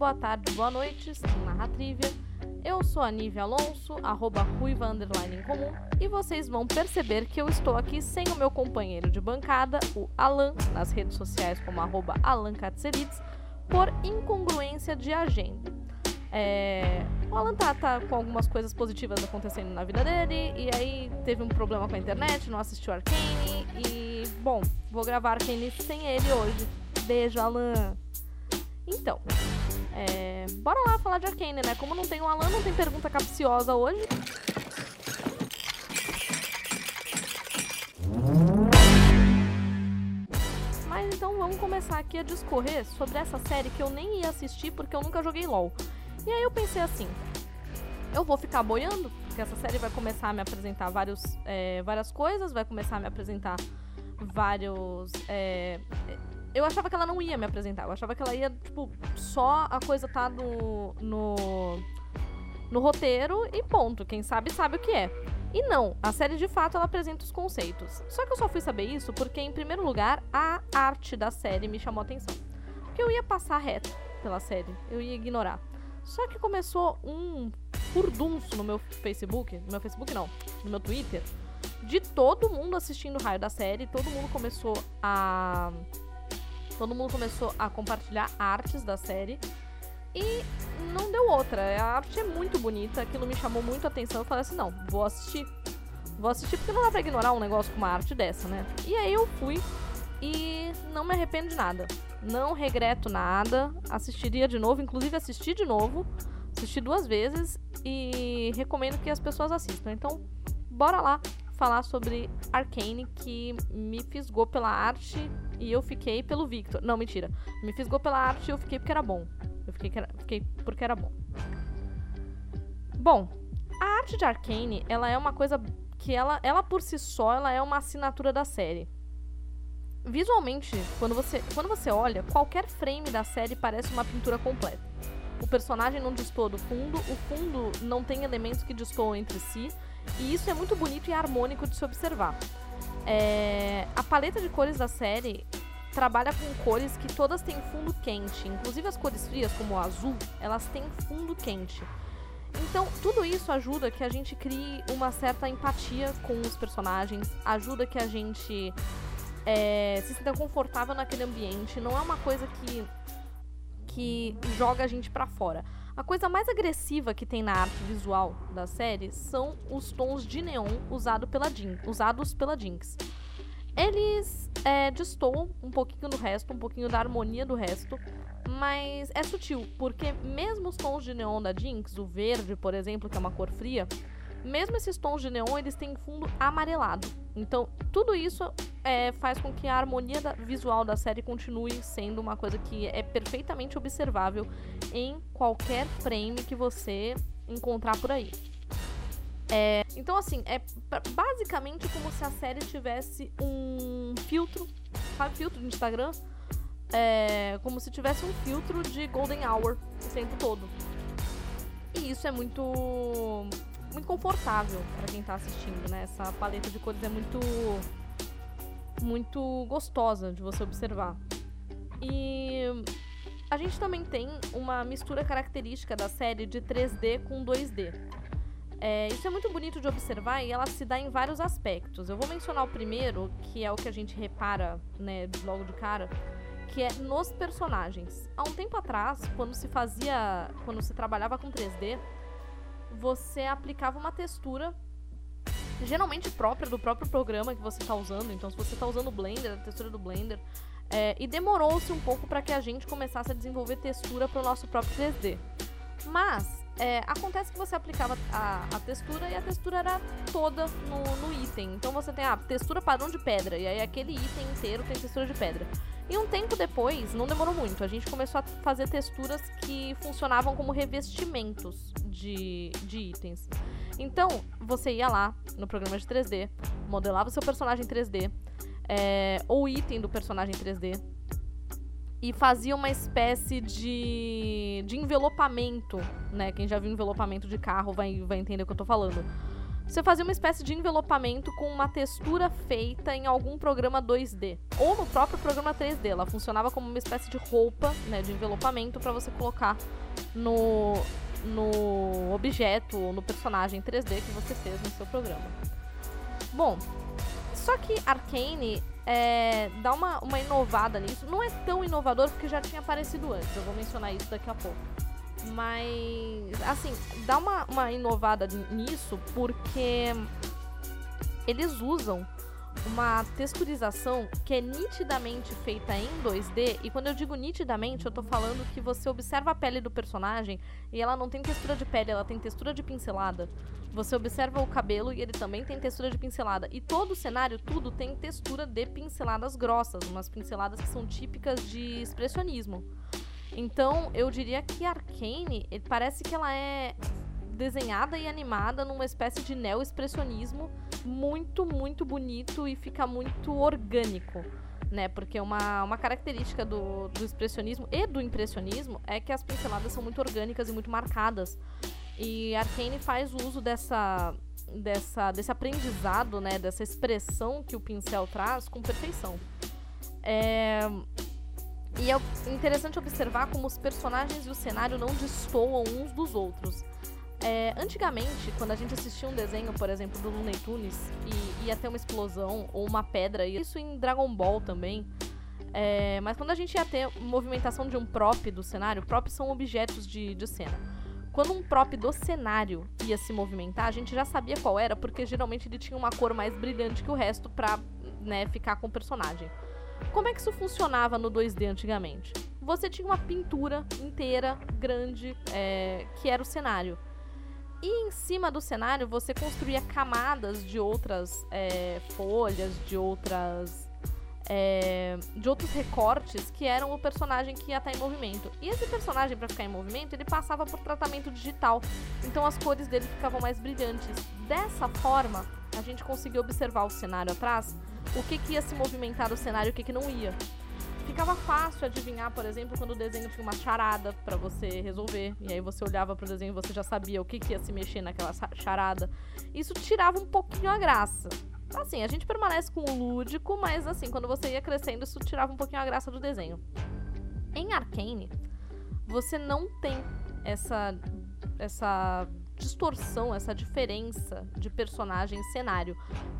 Boa tarde, boa noite, na Trivia. Eu sou a Nívia Alonso, arroba ruiva underline em comum, e vocês vão perceber que eu estou aqui sem o meu companheiro de bancada, o Alan, nas redes sociais como arroba Alan por incongruência de agenda. É, o Alan tá, tá com algumas coisas positivas acontecendo na vida dele, e aí teve um problema com a internet, não assistiu Arcane, e, bom, vou gravar Arcane sem ele hoje. Beijo, Alan! Então, é, bora lá falar de Arcane, né? Como não tem o Alan, não tem pergunta capciosa hoje. Mas então vamos começar aqui a discorrer sobre essa série que eu nem ia assistir porque eu nunca joguei LOL. E aí eu pensei assim, eu vou ficar boiando, porque essa série vai começar a me apresentar vários, é, várias coisas, vai começar a me apresentar vários. é, eu achava que ela não ia me apresentar. Eu achava que ela ia, tipo, só a coisa tá no. no. no roteiro e ponto. Quem sabe, sabe o que é. E não, a série de fato ela apresenta os conceitos. Só que eu só fui saber isso porque, em primeiro lugar, a arte da série me chamou atenção. Porque eu ia passar reto pela série, eu ia ignorar. Só que começou um furdunço no meu Facebook, no meu Facebook não, no meu Twitter, de todo mundo assistindo o raio da série, todo mundo começou a Todo mundo começou a compartilhar artes da série. E não deu outra. A arte é muito bonita, aquilo me chamou muito a atenção. Eu falei assim: não, vou assistir. Vou assistir porque não dá pra ignorar um negócio com uma arte dessa, né? E aí eu fui e não me arrependo de nada. Não regreto nada. Assistiria de novo, inclusive assisti de novo. Assisti duas vezes e recomendo que as pessoas assistam. Então, bora lá falar sobre Arcane, que me fisgou pela arte e eu fiquei pelo Victor. Não, mentira. Me fisgou pela arte e eu fiquei porque era bom. Eu fiquei, que era- fiquei porque era bom. Bom, a arte de Arcane, ela é uma coisa que ela, ela por si só, ela é uma assinatura da série. Visualmente, quando você, quando você olha, qualquer frame da série parece uma pintura completa. O personagem não dispõe do fundo, o fundo não tem elementos que dispõem entre si, e isso é muito bonito e harmônico de se observar. É, a paleta de cores da série trabalha com cores que todas têm fundo quente, inclusive as cores frias, como o azul, elas têm fundo quente. Então, tudo isso ajuda que a gente crie uma certa empatia com os personagens, ajuda que a gente é, se sinta confortável naquele ambiente. Não é uma coisa que, que joga a gente pra fora. A coisa mais agressiva que tem na arte visual da série são os tons de neon usado pela usados pela Jinx. Eles é, destoam um pouquinho do resto, um pouquinho da harmonia do resto, mas é sutil, porque mesmo os tons de neon da Jinx, o verde, por exemplo, que é uma cor fria, mesmo esses tons de neon, eles têm fundo amarelado. Então, tudo isso é, faz com que a harmonia da- visual da série continue sendo uma coisa que é perfeitamente observável em qualquer frame que você encontrar por aí. É, então, assim, é basicamente como se a série tivesse um filtro, sabe, filtro de Instagram? É, como se tivesse um filtro de Golden Hour o tempo todo. E isso é muito muito confortável para quem tá assistindo, né? Essa paleta de cores é muito muito gostosa de você observar. E a gente também tem uma mistura característica da série de 3D com 2D. É, isso é muito bonito de observar e ela se dá em vários aspectos. Eu vou mencionar o primeiro, que é o que a gente repara, né, logo de cara, que é nos personagens. Há um tempo atrás, quando se fazia, quando se trabalhava com 3D, você aplicava uma textura geralmente própria do próprio programa que você está usando. Então, se você está usando o Blender, a textura do Blender, é, e demorou-se um pouco para que a gente começasse a desenvolver textura para o nosso próprio 3D. Mas é, acontece que você aplicava a, a, textura e a textura era toda no, no, item. Então você tem a textura padrão de pedra, e aí aquele item inteiro tem textura de pedra. E um tempo depois, não demorou muito, a gente começou a fazer texturas que funcionavam como revestimentos de, de itens. Então, você ia lá no programa de 3D, modelava o seu personagem em 3D, é, ou item do personagem 3D, e fazia uma espécie de, de envelopamento, né? Quem já viu envelopamento de carro vai, vai entender o que eu tô falando. Você fazia uma espécie de envelopamento com uma textura feita em algum programa 2D ou no próprio programa 3D. Ela funcionava como uma espécie de roupa, né, de envelopamento para você colocar no no objeto ou no personagem 3D que você fez no seu programa. Bom, só que Arcane é, dá uma, uma inovada nisso. Não é tão inovador porque já tinha aparecido antes. Eu vou mencionar isso daqui a pouco. Mas, assim, dá uma, uma inovada nisso porque eles usam uma texturização que é nitidamente feita em 2D. E quando eu digo nitidamente, eu tô falando que você observa a pele do personagem e ela não tem textura de pele, ela tem textura de pincelada. Você observa o cabelo e ele também tem textura de pincelada. E todo o cenário, tudo tem textura de pinceladas grossas, umas pinceladas que são típicas de expressionismo. Então, eu diria que Arcane, ele parece que ela é desenhada e animada numa espécie de neo-expressionismo muito, muito bonito e fica muito orgânico. Né, porque uma, uma característica do, do expressionismo e do impressionismo é que as pinceladas são muito orgânicas e muito marcadas. E Arkane faz uso dessa, dessa, desse aprendizado, né, dessa expressão que o pincel traz com perfeição. É... E é interessante observar como os personagens e o cenário não destoam uns dos outros. É, antigamente, quando a gente assistia um desenho, por exemplo, do Looney Tunes, e ia ter uma explosão ou uma pedra, e isso em Dragon Ball também. É, mas quando a gente ia ter movimentação de um prop do cenário, props são objetos de, de cena. Quando um prop do cenário ia se movimentar, a gente já sabia qual era, porque geralmente ele tinha uma cor mais brilhante que o resto pra né, ficar com o personagem. Como é que isso funcionava no 2D antigamente? Você tinha uma pintura inteira, grande, é, que era o cenário. E em cima do cenário você construía camadas de outras é, folhas, de outras é, de outros recortes que eram o personagem que ia estar em movimento. E esse personagem, para ficar em movimento, ele passava por tratamento digital, então as cores dele ficavam mais brilhantes. Dessa forma, a gente conseguia observar o cenário atrás, o que, que ia se movimentar do cenário e o que, que não ia. Ficava fácil adivinhar, por exemplo, quando o desenho tinha uma charada para você resolver. E aí você olhava pro desenho e você já sabia o que, que ia se mexer naquela charada. Isso tirava um pouquinho a graça. Assim, a gente permanece com o lúdico, mas assim, quando você ia crescendo, isso tirava um pouquinho a graça do desenho. Em Arcane, você não tem essa essa distorção, essa diferença de personagem e cenário.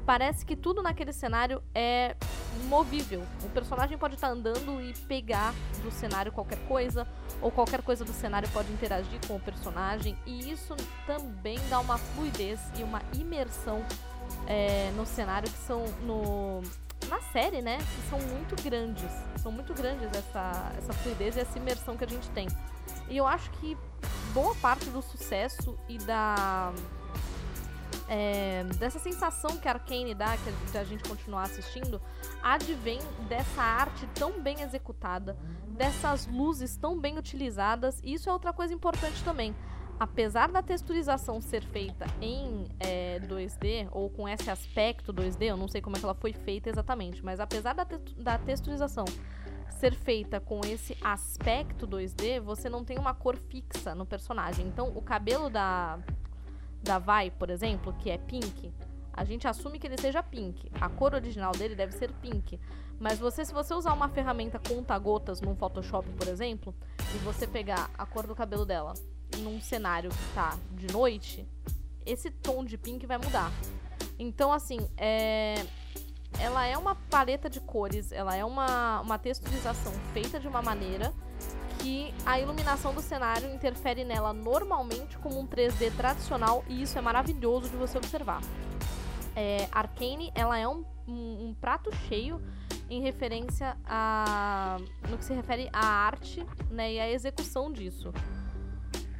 Parece que tudo naquele cenário é movível. O personagem pode estar tá andando e pegar do cenário qualquer coisa, ou qualquer coisa do cenário pode interagir com o personagem, e isso também dá uma fluidez e uma imersão é, no cenário que são no na série, né, que são muito grandes. São muito grandes essa, essa fluidez e essa imersão que a gente tem. E eu acho que boa parte do sucesso e da. É, dessa sensação que a Arkane dá, que a, gente continuar assistindo, advém dessa arte tão bem executada, dessas luzes tão bem utilizadas, e isso é outra coisa importante também apesar da texturização ser feita em é, 2D, ou com esse aspecto 2D, eu não sei como é que ela foi feita exatamente, mas apesar da, te da texturização ser feita com esse aspecto 2D, você não tem uma cor fixa no personagem. Então, o cabelo da, da Vai, por exemplo, que é pink, a gente assume que ele seja pink. A cor original dele deve ser pink. Mas você, se você usar uma ferramenta conta-gotas num Photoshop, por exemplo, e você pegar a cor do cabelo dela num cenário que tá de noite, esse tom de pink vai mudar. Então, assim, é... ela é uma paleta de cores, ela é uma, uma texturização feita de uma maneira que a iluminação do cenário interfere nela normalmente como um 3D tradicional e isso é maravilhoso de você observar. É, Arcane, ela é um, um, um prato cheio em referência a no que se refere à arte né, e à execução disso.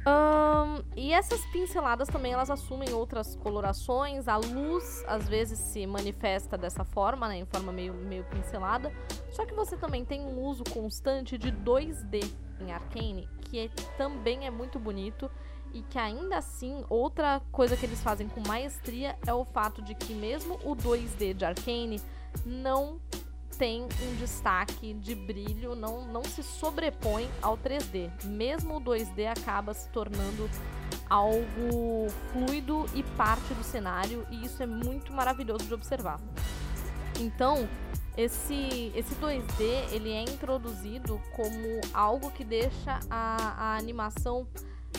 Um, e essas pinceladas também elas assumem outras colorações. A luz às vezes se manifesta dessa forma, né, em forma meio, meio pincelada. Só que você também tem um uso constante de 2D em Arcane, que é, também é muito bonito e que ainda assim outra coisa que eles fazem com maestria é o fato de que mesmo o 2D de Arcane não tem um destaque de brilho, não, não se sobrepõe ao 3D. Mesmo o 2D acaba se tornando algo fluido e parte do cenário, e isso é muito maravilhoso de observar. Então, esse, esse 2D ele é introduzido como algo que deixa a, a animação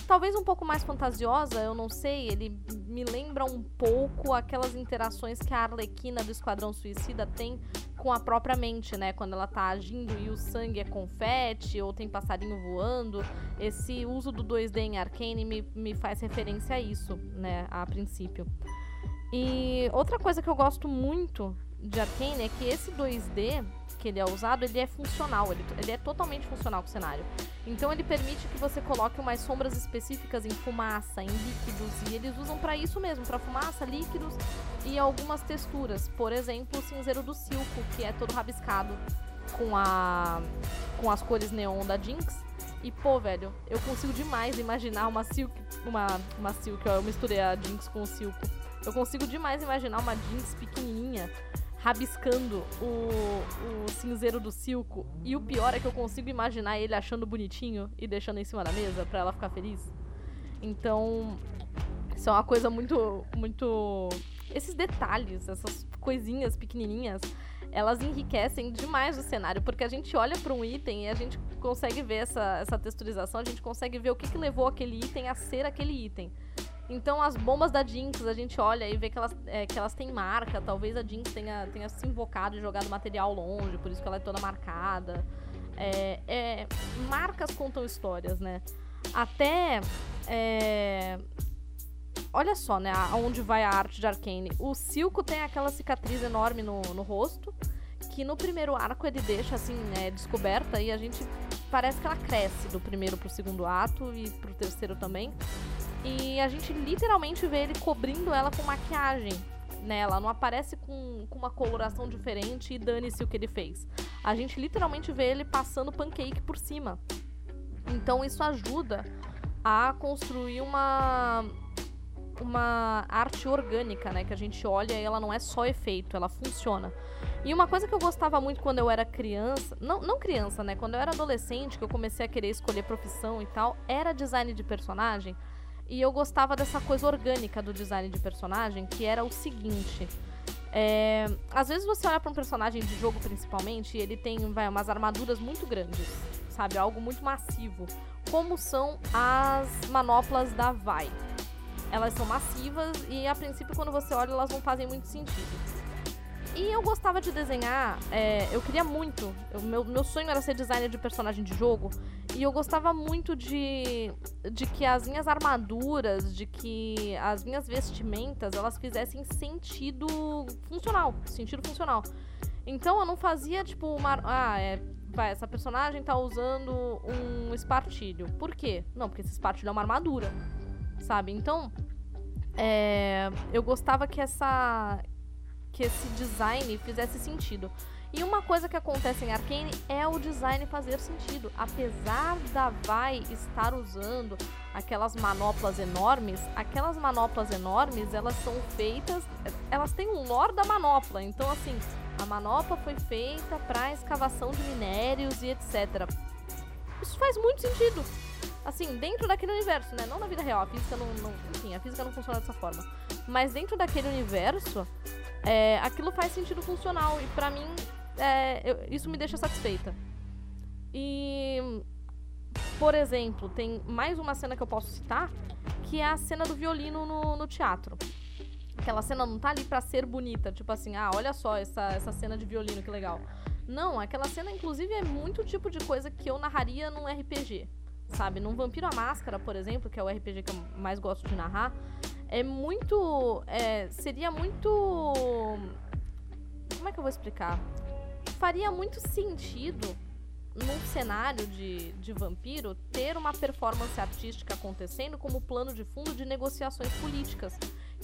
talvez um pouco mais fantasiosa, eu não sei, ele me lembra um pouco aquelas interações que a Arlequina do Esquadrão Suicida tem com a própria mente, né? Quando ela tá agindo e o sangue é confete ou tem passarinho voando. Esse uso do 2D em Arcane me, me faz referência a isso, né? A princípio. E outra coisa que eu gosto muito de Arcane é que esse 2D que ele é usado, ele é funcional, ele, ele é totalmente funcional com o cenário. Então ele permite que você coloque umas sombras específicas em fumaça, em líquidos, e eles usam para isso mesmo, para fumaça, líquidos e algumas texturas. Por exemplo, o cinzeiro do Silco, que é todo rabiscado com a com as cores neon da Jinx. E pô, velho, eu consigo demais imaginar uma Silk, uma uma Silk, ó, eu misturei a Jinx com o Silco. Eu consigo demais imaginar uma Jinx pequenininha rabiscando o, o cinzeiro do Silco. E o pior é que eu consigo imaginar ele achando bonitinho e deixando em cima da mesa para ela ficar feliz. Então, isso é uma coisa muito, muito. Esses detalhes, essas coisinhas pequenininhas, elas enriquecem demais o cenário, porque a gente olha para um item e a gente consegue ver essa, essa texturização, a gente consegue ver o que, que levou aquele item a ser aquele item. Então as bombas da Jinx, a gente olha e vê que elas, é, que elas têm marca. Talvez a Jinx tenha, tenha se invocado e jogado material longe, por isso que ela é toda marcada. É, é, marcas contam histórias, né? Até. É, olha só, né? Aonde vai a arte de Arcane. O Silco tem aquela cicatriz enorme no, no rosto. Que no primeiro arco ele deixa assim, né, descoberta e a gente parece que ela cresce do primeiro pro segundo ato e pro terceiro também. E a gente literalmente vê ele cobrindo ela com maquiagem. Né? Ela não aparece com, com uma coloração diferente e dane-se o que ele fez. A gente literalmente vê ele passando pancake por cima. Então isso ajuda a construir uma uma arte orgânica, né? Que a gente olha e ela não é só efeito, ela funciona. E uma coisa que eu gostava muito quando eu era criança, não, não criança, né? Quando eu era adolescente, que eu comecei a querer escolher profissão e tal, era design de personagem. E eu gostava dessa coisa orgânica do design de personagem, que era o seguinte. É, às vezes você olha para um personagem de jogo principalmente e ele tem vai, umas armaduras muito grandes, sabe? Algo muito massivo. Como são as manoplas da Vai. Elas são massivas e a princípio quando você olha elas não fazem muito sentido. E eu gostava de desenhar, é, eu queria muito. Eu, meu, meu sonho era ser designer de personagem de jogo. E eu gostava muito de, de que as minhas armaduras, de que as minhas vestimentas, elas fizessem sentido funcional. Sentido funcional. Então eu não fazia, tipo, uma. Ah, é. Vai, essa personagem tá usando um espartilho. Por quê? Não, porque esse espartilho é uma armadura. Sabe? Então. É, eu gostava que essa que esse design fizesse sentido. E uma coisa que acontece em Arcane é o design fazer sentido. Apesar da Vai estar usando aquelas manoplas enormes, aquelas manoplas enormes, elas são feitas, elas têm um lore da manopla. Então assim, a manopla foi feita para escavação de minérios e etc. Isso faz muito sentido. Assim, dentro daquele universo, né? Não na vida real, a física não, não enfim, a física não funciona dessa forma. Mas dentro daquele universo, é, aquilo faz sentido funcional e para mim é, eu, isso me deixa satisfeita. E, por exemplo, tem mais uma cena que eu posso citar, que é a cena do violino no, no teatro. Aquela cena não tá ali pra ser bonita, tipo assim, ah, olha só essa, essa cena de violino, que legal. Não, aquela cena, inclusive, é muito tipo de coisa que eu narraria num RPG, sabe? Num Vampiro à Máscara, por exemplo, que é o RPG que eu mais gosto de narrar, é muito. É, seria muito. Como é que eu vou explicar? Faria muito sentido num cenário de, de vampiro, ter uma performance artística acontecendo como plano de fundo de negociações políticas,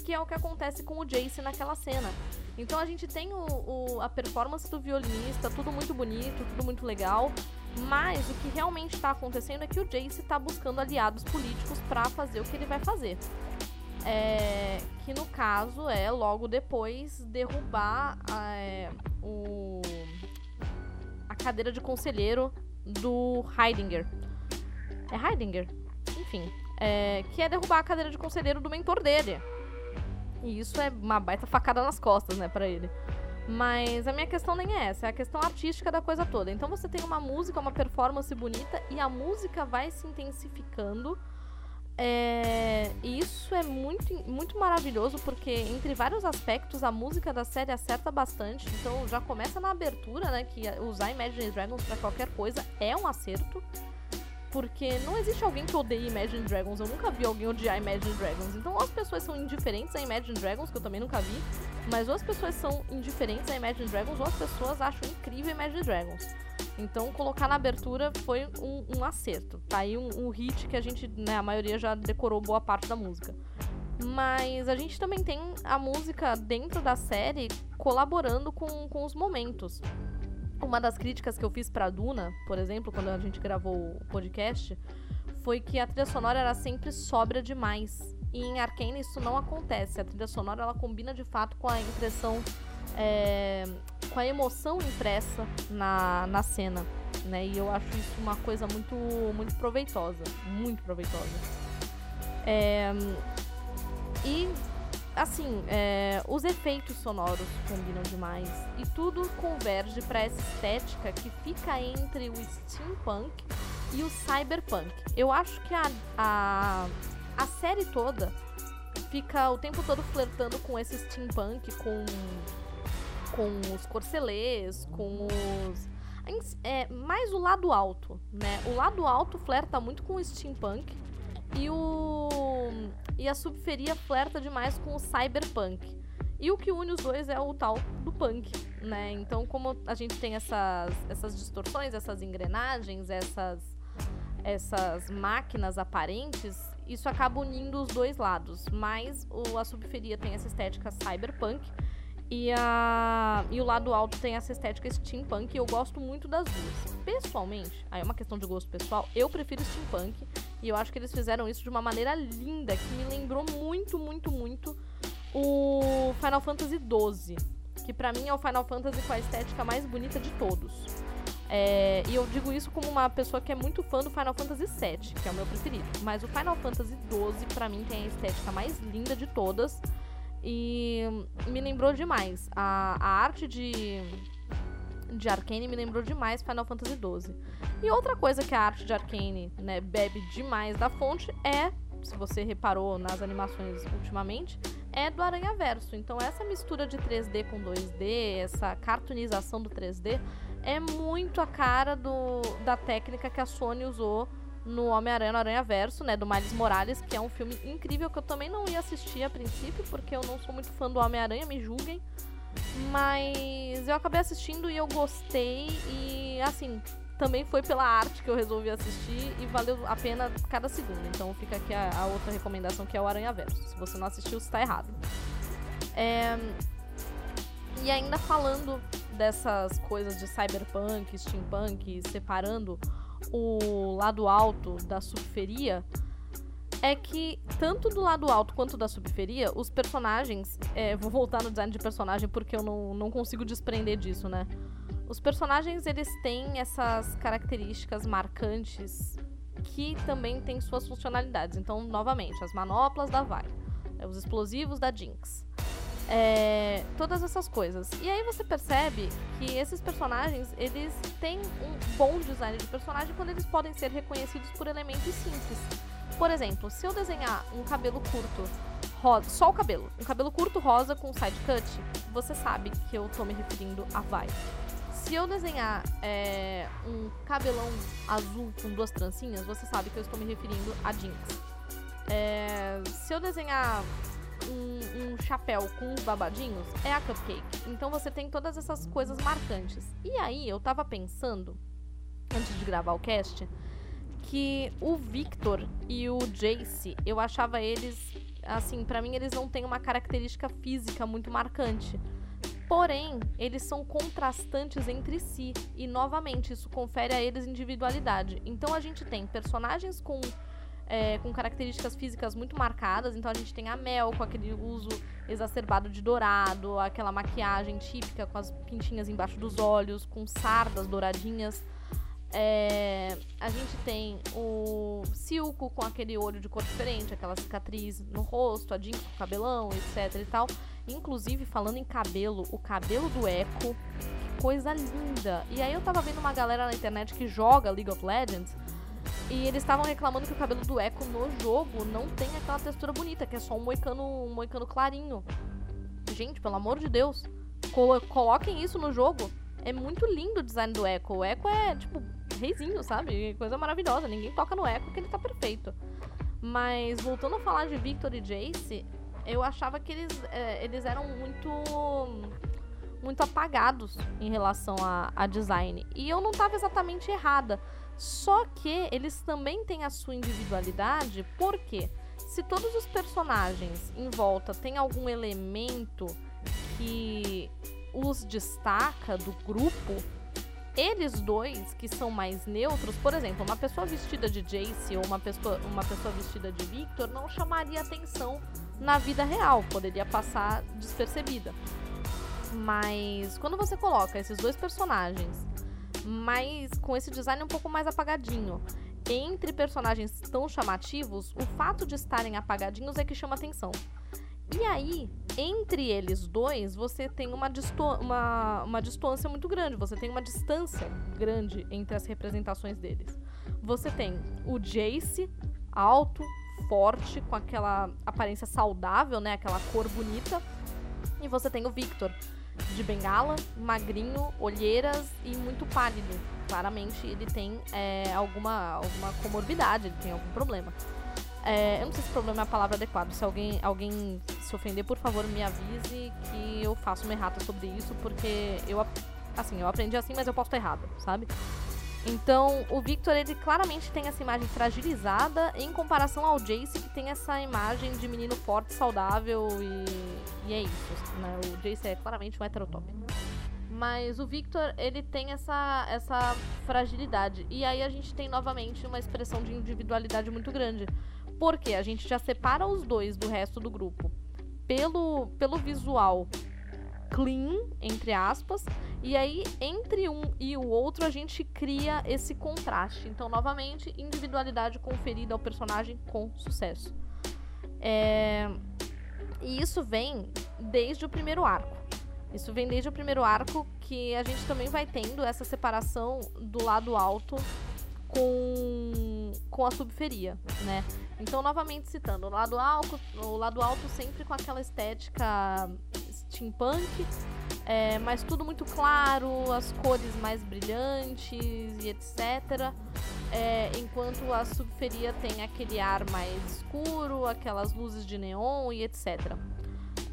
que é o que acontece com o Jace naquela cena. Então a gente tem o, o, a performance do violinista, tudo muito bonito, tudo muito legal, mas o que realmente está acontecendo é que o Jace está buscando aliados políticos para fazer o que ele vai fazer. É, que no caso é logo depois derrubar é, o, a cadeira de conselheiro do Heidinger. É Heidinger? Enfim. É, que é derrubar a cadeira de conselheiro do mentor dele. E isso é uma baita facada nas costas, né, para ele. Mas a minha questão nem é essa, é a questão artística da coisa toda. Então você tem uma música, uma performance bonita e a música vai se intensificando é, e isso é muito, muito maravilhoso porque, entre vários aspectos, a música da série acerta bastante. Então, já começa na abertura, né? Que usar Imagine Dragons para qualquer coisa é um acerto. Porque não existe alguém que odeie Imagine Dragons. Eu nunca vi alguém odiar Imagine Dragons. Então, ou as pessoas são indiferentes a Imagine Dragons, que eu também nunca vi. Mas ou as pessoas são indiferentes a Imagine Dragons, ou as pessoas acham incrível Imagine Dragons. Então, colocar na abertura foi um, um acerto. Tá aí um, um, hit que a gente, né, a maioria já decorou boa parte da música. Mas a gente também tem a música dentro da série colaborando com, com os momentos. Uma das críticas que eu fiz pra Duna, por exemplo, quando a gente gravou o podcast, foi que a trilha sonora era sempre sóbria demais. E em Arcane isso não acontece. A trilha sonora ela combina de fato com a impressão é, com a emoção impressa na, na cena, né? E eu acho isso uma coisa muito, muito proveitosa, muito proveitosa. É, e assim, é, os efeitos sonoros combinam demais e tudo converge para essa estética que fica entre o steampunk e o cyberpunk. Eu acho que a, a, a série toda fica o tempo todo flertando com esse steampunk, com com os corcelês, com os. É, mais o lado alto, né? O lado alto flerta muito com o steampunk e o. E a subferia flerta demais com o cyberpunk. E o que une os dois é o tal do punk, né? Então, como a gente tem essas, essas distorções, essas engrenagens, essas, essas máquinas aparentes, isso acaba unindo os dois lados. Mas o, a subferia tem essa estética cyberpunk e, a, e o lado alto tem essa estética steampunk e eu gosto muito das duas. Pessoalmente, aí é uma questão de gosto pessoal, eu prefiro steampunk e eu acho que eles fizeram isso de uma maneira linda, que me lembrou muito, muito, muito o Final Fantasy XII, que para mim é o Final Fantasy com a estética mais bonita de todos. É, e eu digo isso como uma pessoa que é muito fã do Final Fantasy VII, que é o meu preferido. Mas o Final Fantasy XII, para mim, tem a estética mais linda de todas. E me lembrou demais. A, a arte de, de Arcane me lembrou demais Final Fantasy XII. E outra coisa que a arte de Arcane né, bebe demais da fonte é, se você reparou nas animações ultimamente, é do Aranha Verso. Então essa mistura de 3D com 2D, essa cartoonização do 3D, é muito a cara do, da técnica que a Sony usou no Homem-Aranha no Aranha Verso, né, do Miles Morales, que é um filme incrível que eu também não ia assistir a princípio, porque eu não sou muito fã do Homem-Aranha, me julguem. Mas eu acabei assistindo e eu gostei e assim, também foi pela arte que eu resolvi assistir e valeu a pena cada segundo. Então fica aqui a, a outra recomendação que é o Aranha Verso. Se você não assistiu, está errado. É... E ainda falando dessas coisas de cyberpunk, steampunk, separando o lado alto da subferia é que, tanto do lado alto quanto da subferia, os personagens. É, vou voltar no design de personagem porque eu não, não consigo desprender disso, né? Os personagens, eles têm essas características marcantes que também têm suas funcionalidades. Então, novamente, as manoplas da Vai, é, os explosivos da Jinx. É, todas essas coisas. E aí você percebe que esses personagens, eles têm um bom design de personagem quando eles podem ser reconhecidos por elementos simples. Por exemplo, se eu desenhar um cabelo curto, rosa, só o cabelo, um cabelo curto rosa com side cut, você sabe que eu tô me referindo a Vai. Se eu desenhar é, um cabelão azul com duas trancinhas, você sabe que eu estou me referindo a Jinx. É, se eu desenhar um, um chapéu com babadinhos, é a Cupcake. Então você tem todas essas coisas marcantes. E aí eu tava pensando antes de gravar o cast, que o Victor e o Jace, eu achava eles, assim, para mim eles não têm uma característica física muito marcante. Porém, eles são contrastantes entre si e novamente isso confere a eles individualidade. Então a gente tem personagens com é, com características físicas muito marcadas. Então a gente tem a Mel com aquele uso exacerbado de dourado, aquela maquiagem típica com as pintinhas embaixo dos olhos, com sardas douradinhas. É, a gente tem o Silco com aquele olho de cor diferente, aquela cicatriz no rosto, a Jinx com cabelão, etc e tal. Inclusive, falando em cabelo, o cabelo do Echo, que coisa linda. E aí eu tava vendo uma galera na internet que joga League of Legends e eles estavam reclamando que o cabelo do Echo no jogo não tem aquela textura bonita, que é só um moicano, um moicano clarinho. Gente, pelo amor de Deus, colo coloquem isso no jogo. É muito lindo o design do Echo. O Echo é, tipo, reizinho, sabe? Coisa maravilhosa. Ninguém toca no Echo que ele tá perfeito. Mas, voltando a falar de Victor e Jace, eu achava que eles, é, eles eram muito muito apagados em relação a, a design. E eu não estava exatamente errada. Só que eles também têm a sua individualidade, porque se todos os personagens em volta têm algum elemento que os destaca do grupo, eles dois, que são mais neutros, por exemplo, uma pessoa vestida de Jace ou uma pessoa, uma pessoa vestida de Victor não chamaria atenção na vida real, poderia passar despercebida. Mas quando você coloca esses dois personagens mas com esse design um pouco mais apagadinho. Entre personagens tão chamativos, o fato de estarem apagadinhos é que chama atenção. E aí, entre eles dois, você tem uma, uma, uma distância muito grande, você tem uma distância grande entre as representações deles. Você tem o Jace, alto, forte, com aquela aparência saudável, né? Aquela cor bonita. E você tem o Victor, de bengala, magrinho, olheiras e muito pálido. Claramente ele tem é, alguma, alguma comorbidade, ele tem algum problema. É, eu não sei se problema é a palavra adequada. Se alguém, alguém se ofender, por favor, me avise que eu faço uma errata sobre isso, porque eu, assim, eu aprendi assim, mas eu posso estar errada, sabe? Então, o Victor, ele claramente tem essa imagem fragilizada em comparação ao Jace, que tem essa imagem de menino forte, saudável e, e é isso, né? O Jace é claramente um heterotop. Mas o Victor, ele tem essa, essa fragilidade. E aí a gente tem novamente uma expressão de individualidade muito grande. Porque a gente já separa os dois do resto do grupo pelo, pelo visual clean, entre aspas, e aí entre um e o outro a gente cria esse contraste. Então, novamente, individualidade conferida ao personagem com sucesso. É... E isso vem desde o primeiro arco. Isso vem desde o primeiro arco que a gente também vai tendo essa separação do lado alto com, com a subferia, né? Então, novamente citando, o lado alto, o lado alto sempre com aquela estética steampunk, é, mas tudo muito claro, as cores mais brilhantes e etc. É, enquanto a subferia tem aquele ar mais escuro, aquelas luzes de neon e etc.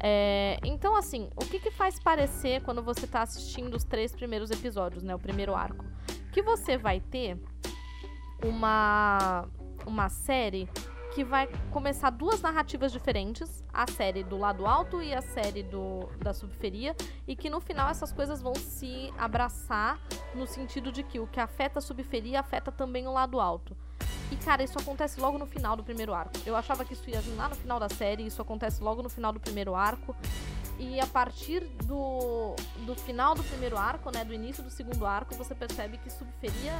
É, então, assim, o que, que faz parecer quando você está assistindo os três primeiros episódios, né? O primeiro arco? Que você vai ter uma, uma série que vai começar duas narrativas diferentes, a série do lado alto e a série do, da subferia, e que no final essas coisas vão se abraçar no sentido de que o que afeta a subferia afeta também o lado alto. E cara, isso acontece logo no final do primeiro arco. Eu achava que isso ia vir lá no final da série, isso acontece logo no final do primeiro arco. E a partir do, do final do primeiro arco, né, do início do segundo arco, você percebe que subferia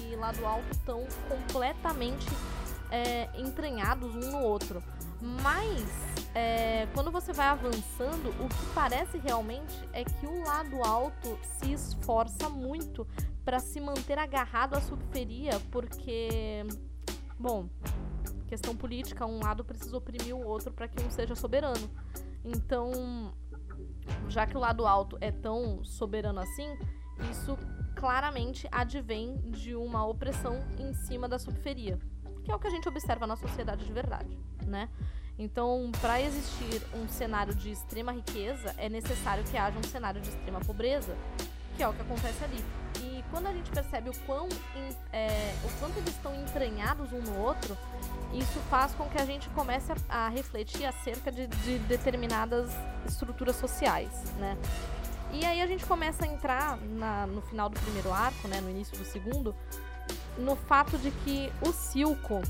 e lado alto estão completamente é, entranhados um no outro. Mas é, quando você vai avançando, o que parece realmente é que o lado alto se esforça muito para se manter agarrado à subferia, porque, bom, questão política, um lado precisa oprimir o outro para que um seja soberano. Então, já que o lado alto é tão soberano assim, isso claramente advém de uma opressão em cima da subferia que é o que a gente observa na sociedade de verdade, né? Então, para existir um cenário de extrema riqueza, é necessário que haja um cenário de extrema pobreza, que é o que acontece ali. E quando a gente percebe o quão é, o quanto eles estão entranhados um no outro, isso faz com que a gente comece a, a refletir acerca de, de, determinadas estruturas sociais, né? E aí a gente começa a entrar na, no final do primeiro arco, né, no início do segundo, no fato de que o Silco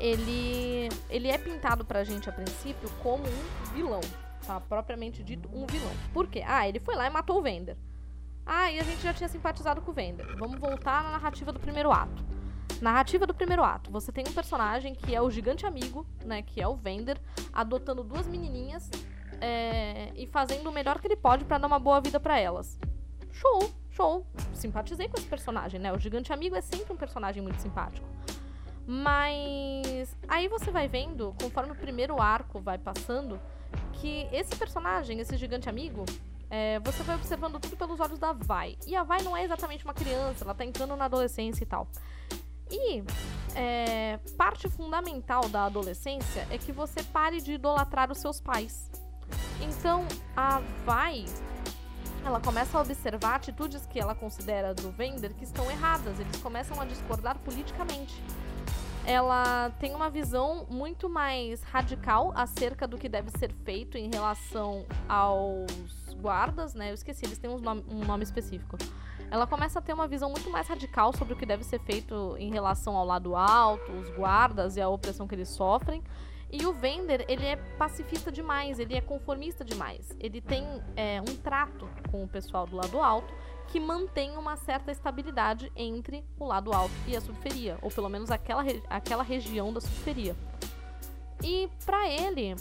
ele ele é pintado pra gente a princípio como um vilão, tá? Propriamente dito, um vilão. Por quê? Ah, ele foi lá e matou o Vender. Ah, e a gente já tinha simpatizado com o Vender. Vamos voltar na narrativa do primeiro ato. Narrativa do primeiro ato. Você tem um personagem que é o gigante amigo, né? Que é o Vender, adotando duas menininhas é, e fazendo o melhor que ele pode para dar uma boa vida para elas. Show, show. Simpatizei com esse personagem, né? O gigante amigo é sempre um personagem muito simpático. Mas aí você vai vendo, conforme o primeiro arco vai passando, que esse personagem, esse gigante amigo, é, você vai observando tudo pelos olhos da Vai. E a Vai não é exatamente uma criança, ela tá entrando na adolescência e tal. E é, parte fundamental da adolescência é que você pare de idolatrar os seus pais. Então a Vai ela começa a observar atitudes que ela considera do Vender que estão erradas. Eles começam a discordar politicamente. Ela tem uma visão muito mais radical acerca do que deve ser feito em relação aos guardas, né? Eu esqueci, eles têm um nome, um nome específico. Ela começa a ter uma visão muito mais radical sobre o que deve ser feito em relação ao lado alto, os guardas e a opressão que eles sofrem. E o Vender, ele é pacifista demais, ele é conformista demais. Ele tem é, um trato com o pessoal do lado alto que mantém uma certa estabilidade entre o lado alto e a subferia, ou pelo menos aquela, aquela região da subferia. E para ele,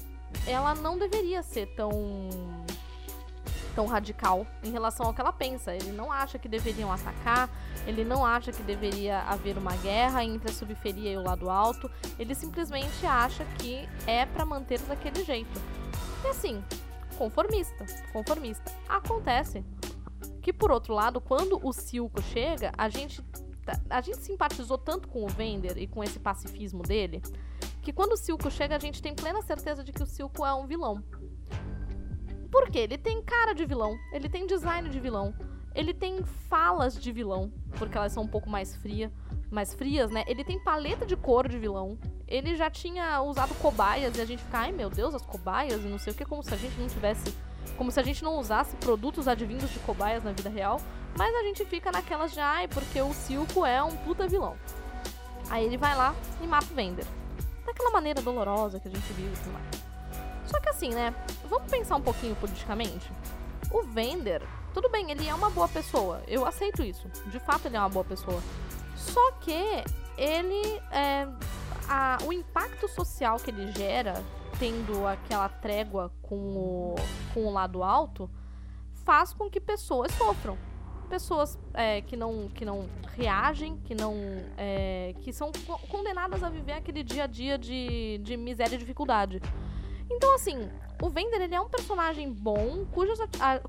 ela não deveria ser tão tão radical em relação ao que ela pensa. Ele não acha que deveriam atacar, ele não acha que deveria haver uma guerra entre a subferia e o lado alto, ele simplesmente acha que é para manter daquele jeito. E assim, conformista, conformista. Acontece que por outro lado, quando o Silco chega, a gente a gente simpatizou tanto com o Vender e com esse pacifismo dele, que quando o Silco chega, a gente tem plena certeza de que o Silco é um vilão. Porque ele tem cara de vilão, ele tem design de vilão, ele tem falas de vilão, porque elas são um pouco mais frias, mais frias, né? Ele tem paleta de cor de vilão. Ele já tinha usado cobaias e a gente fica, ai meu Deus, as cobaias e não sei o que, como se a gente não tivesse. Como se a gente não usasse produtos advindos de cobaias na vida real. Mas a gente fica naquelas de, ai, porque o Silco é um puta vilão. Aí ele vai lá e mata o Vender. Daquela maneira dolorosa que a gente viu e tudo mais. Só que assim, né? Vamos pensar um pouquinho politicamente. O Vender, tudo bem, ele é uma boa pessoa. Eu aceito isso. De fato, ele é uma boa pessoa. Só que ele. É, a, o impacto social que ele gera, tendo aquela trégua com o, com o lado alto, faz com que pessoas sofram. Pessoas é, que, não, que não reagem, que não. É, que são condenadas a viver aquele dia a dia de, de miséria e dificuldade. Então, assim, o Vender ele é um personagem bom, cujas,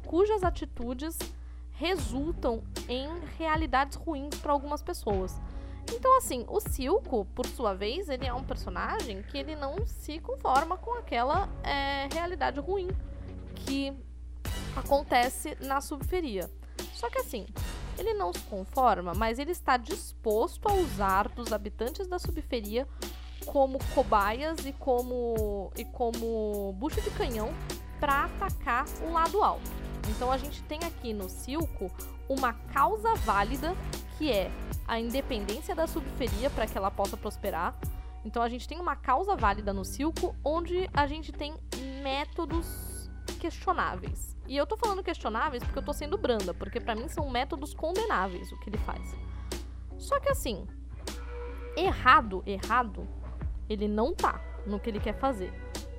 cujas atitudes resultam em realidades ruins para algumas pessoas. Então, assim, o Silco, por sua vez, ele é um personagem que ele não se conforma com aquela é, realidade ruim que acontece na subferia. Só que assim, ele não se conforma, mas ele está disposto a usar dos habitantes da subferia como cobaias e como e como bucha de canhão para atacar o lado alto. Então a gente tem aqui no Silco uma causa válida que é a independência da subferia para que ela possa prosperar. Então a gente tem uma causa válida no Silco onde a gente tem métodos questionáveis. E eu tô falando questionáveis porque eu tô sendo branda, porque para mim são métodos condenáveis o que ele faz. Só que assim, errado, errado, ele não tá no que ele quer fazer.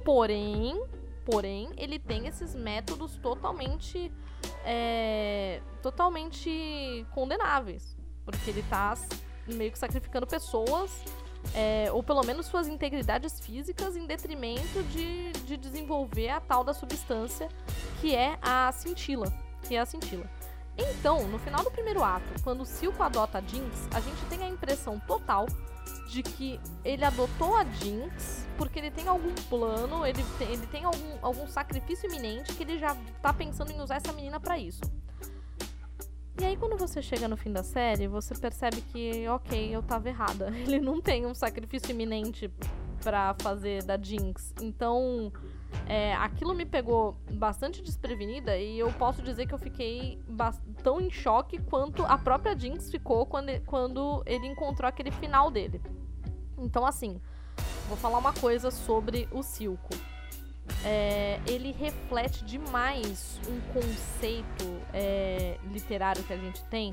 Porém, porém, ele tem esses métodos totalmente, é, totalmente condenáveis, porque ele tá meio que sacrificando pessoas, é, ou pelo menos suas integridades físicas, em detrimento de, de desenvolver a tal da substância que é a cintila, que é a cintila. Então, no final do primeiro ato, quando o Silco adota a Jinx, a gente tem a impressão total de que ele adotou a Jinx porque ele tem algum plano, ele tem, ele tem algum, algum sacrifício iminente que ele já tá pensando em usar essa menina para isso. E aí quando você chega no fim da série, você percebe que, ok, eu tava errada. Ele não tem um sacrifício iminente para fazer da Jinx. Então, é, aquilo me pegou bastante desprevenida e eu posso dizer que eu fiquei tão em choque quanto a própria Jinx ficou quando ele, quando ele encontrou aquele final dele. Então, assim, vou falar uma coisa sobre o Silco. É, ele reflete demais um conceito é, literário que a gente tem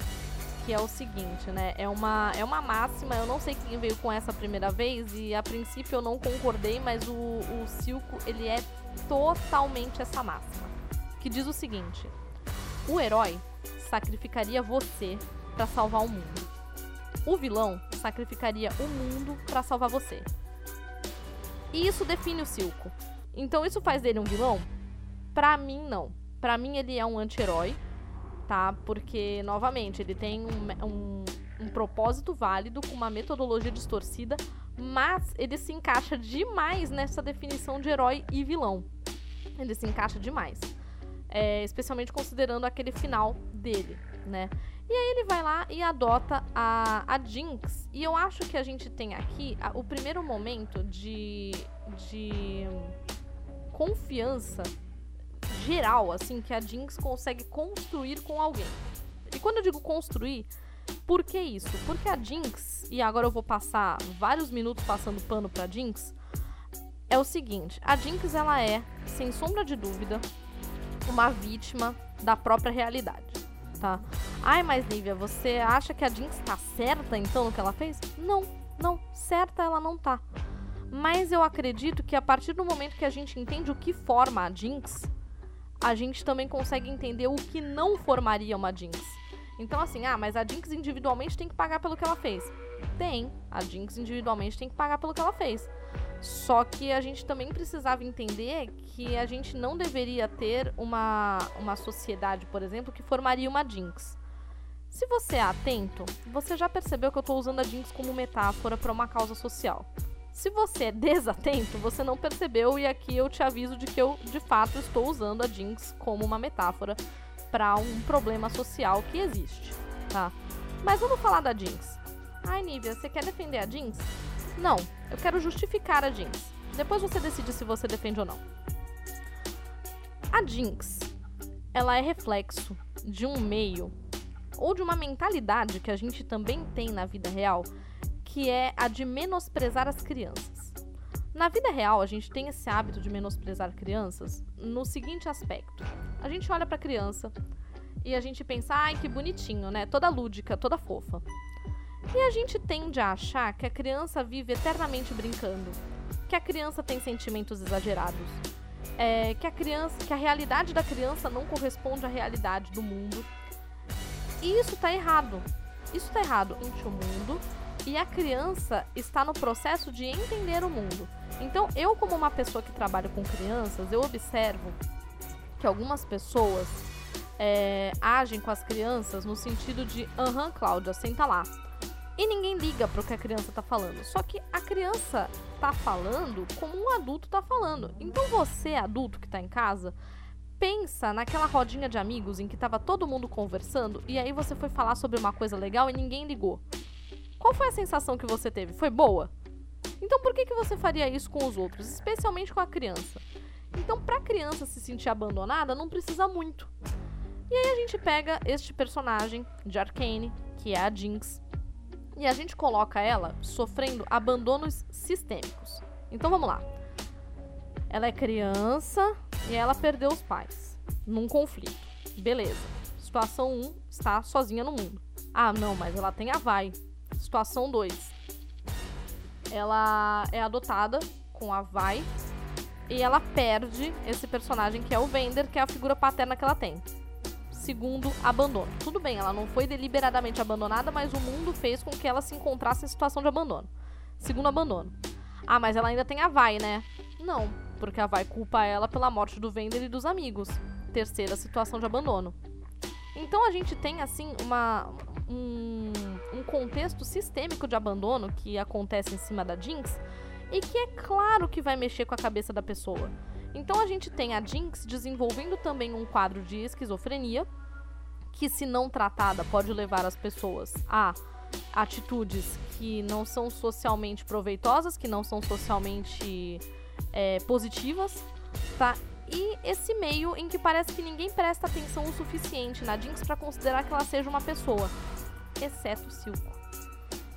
que é o seguinte, né? É uma, é uma máxima, eu não sei quem veio com essa primeira vez e a princípio eu não concordei, mas o, o Silco, ele é totalmente essa máxima. Que diz o seguinte: o herói sacrificaria você para salvar o mundo. O vilão sacrificaria o mundo para salvar você. E isso define o Silco. Então isso faz dele um vilão? Pra mim, não. Pra mim, ele é um anti-herói tá? Porque, novamente, ele tem um, um, um propósito válido com uma metodologia distorcida, mas ele se encaixa demais nessa definição de herói e vilão. Ele se encaixa demais. É, especialmente considerando aquele final dele, né? E aí ele vai lá e adota a, a Jinx. E eu acho que a gente tem aqui a, o primeiro momento de, de confiança geral, assim, que a Jinx consegue construir com alguém. E quando eu digo construir, por que isso? Porque a Jinx, e agora eu vou passar vários minutos passando pano pra Jinx, é o seguinte, a Jinx ela é, sem sombra de dúvida, uma vítima da própria realidade, tá? Ai, mas Lívia, você acha que a Jinx tá certa então no que ela fez? Não, não, certa ela não tá. Mas eu acredito que a partir do momento que a gente entende o que forma a Jinx, a gente também consegue entender o que não formaria uma Jinx. Então, assim, ah, mas a Jinx individualmente tem que pagar pelo que ela fez. Tem, a Jinx individualmente tem que pagar pelo que ela fez. Só que a gente também precisava entender que a gente não deveria ter uma, uma sociedade, por exemplo, que formaria uma Jinx. Se você é atento, você já percebeu que eu estou usando a Jinx como metáfora para uma causa social. Se você é desatento, você não percebeu e aqui eu te aviso de que eu de fato estou usando a Jinx como uma metáfora para um problema social que existe, tá? Mas vamos falar da Jinx. Ai, Nívia, você quer defender a Jinx? Não, eu quero justificar a Jinx. Depois você decide se você defende ou não. A Jinx, ela é reflexo de um meio ou de uma mentalidade que a gente também tem na vida real que é a de menosprezar as crianças. Na vida real, a gente tem esse hábito de menosprezar crianças no seguinte aspecto: a gente olha para a criança e a gente pensa, ai que bonitinho, né? Toda lúdica, toda fofa. E a gente tende a achar que a criança vive eternamente brincando, que a criança tem sentimentos exagerados, é, que a criança, que a realidade da criança não corresponde à realidade do mundo. E isso tá errado. Isso tá errado. Gente, o mundo e a criança está no processo de entender o mundo. Então, eu, como uma pessoa que trabalha com crianças, eu observo que algumas pessoas é, agem com as crianças no sentido de: aham, Cláudia, senta lá. E ninguém liga para o que a criança está falando. Só que a criança está falando como um adulto está falando. Então, você, adulto que está em casa, pensa naquela rodinha de amigos em que estava todo mundo conversando e aí você foi falar sobre uma coisa legal e ninguém ligou. Qual foi a sensação que você teve? Foi boa? Então por que, que você faria isso com os outros, especialmente com a criança? Então, para a criança se sentir abandonada, não precisa muito. E aí a gente pega este personagem de Arcane, que é a Jinx, e a gente coloca ela sofrendo abandonos sistêmicos. Então vamos lá. Ela é criança e ela perdeu os pais num conflito. Beleza. Situação 1, está sozinha no mundo. Ah, não, mas ela tem a Vai. Situação 2. Ela é adotada com a Vai e ela perde esse personagem que é o Vender, que é a figura paterna que ela tem. Segundo, abandono. Tudo bem, ela não foi deliberadamente abandonada, mas o mundo fez com que ela se encontrasse em situação de abandono. Segundo, abandono. Ah, mas ela ainda tem a Vai, né? Não, porque a Vai culpa ela pela morte do Vender e dos amigos. Terceira situação de abandono. Então a gente tem assim uma, um, um contexto sistêmico de abandono que acontece em cima da Jinx e que é claro que vai mexer com a cabeça da pessoa. Então a gente tem a Jinx desenvolvendo também um quadro de esquizofrenia, que, se não tratada, pode levar as pessoas a atitudes que não são socialmente proveitosas, que não são socialmente é, positivas, tá? E esse meio em que parece que ninguém presta atenção o suficiente na Jinx para considerar que ela seja uma pessoa, exceto o Silco.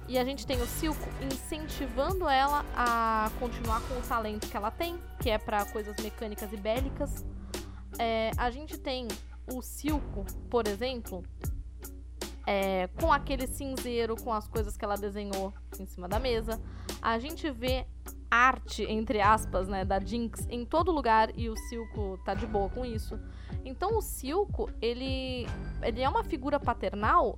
E a gente tem o Silco incentivando ela a continuar com o talento que ela tem, que é para coisas mecânicas e bélicas. É, a gente tem o Silco, por exemplo, é, com aquele cinzeiro, com as coisas que ela desenhou em cima da mesa. A gente vê arte, entre aspas, né, da Jinx em todo lugar e o Silco tá de boa com isso. Então o Silco, ele, ele é uma figura paternal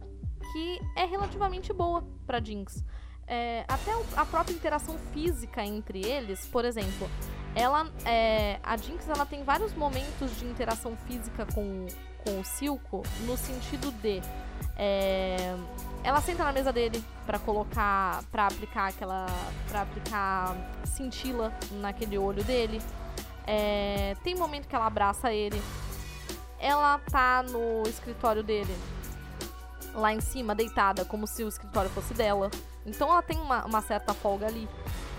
que é relativamente boa para Jinx. É, até a própria interação física entre eles, por exemplo, ela, é, a Jinx ela tem vários momentos de interação física com, com o Silco, no sentido de é, ela senta na mesa dele para colocar, para aplicar aquela, para aplicar cintila naquele olho dele. É, tem momento que ela abraça ele. Ela tá no escritório dele lá em cima, deitada, como se o escritório fosse dela. Então ela tem uma, uma certa folga ali.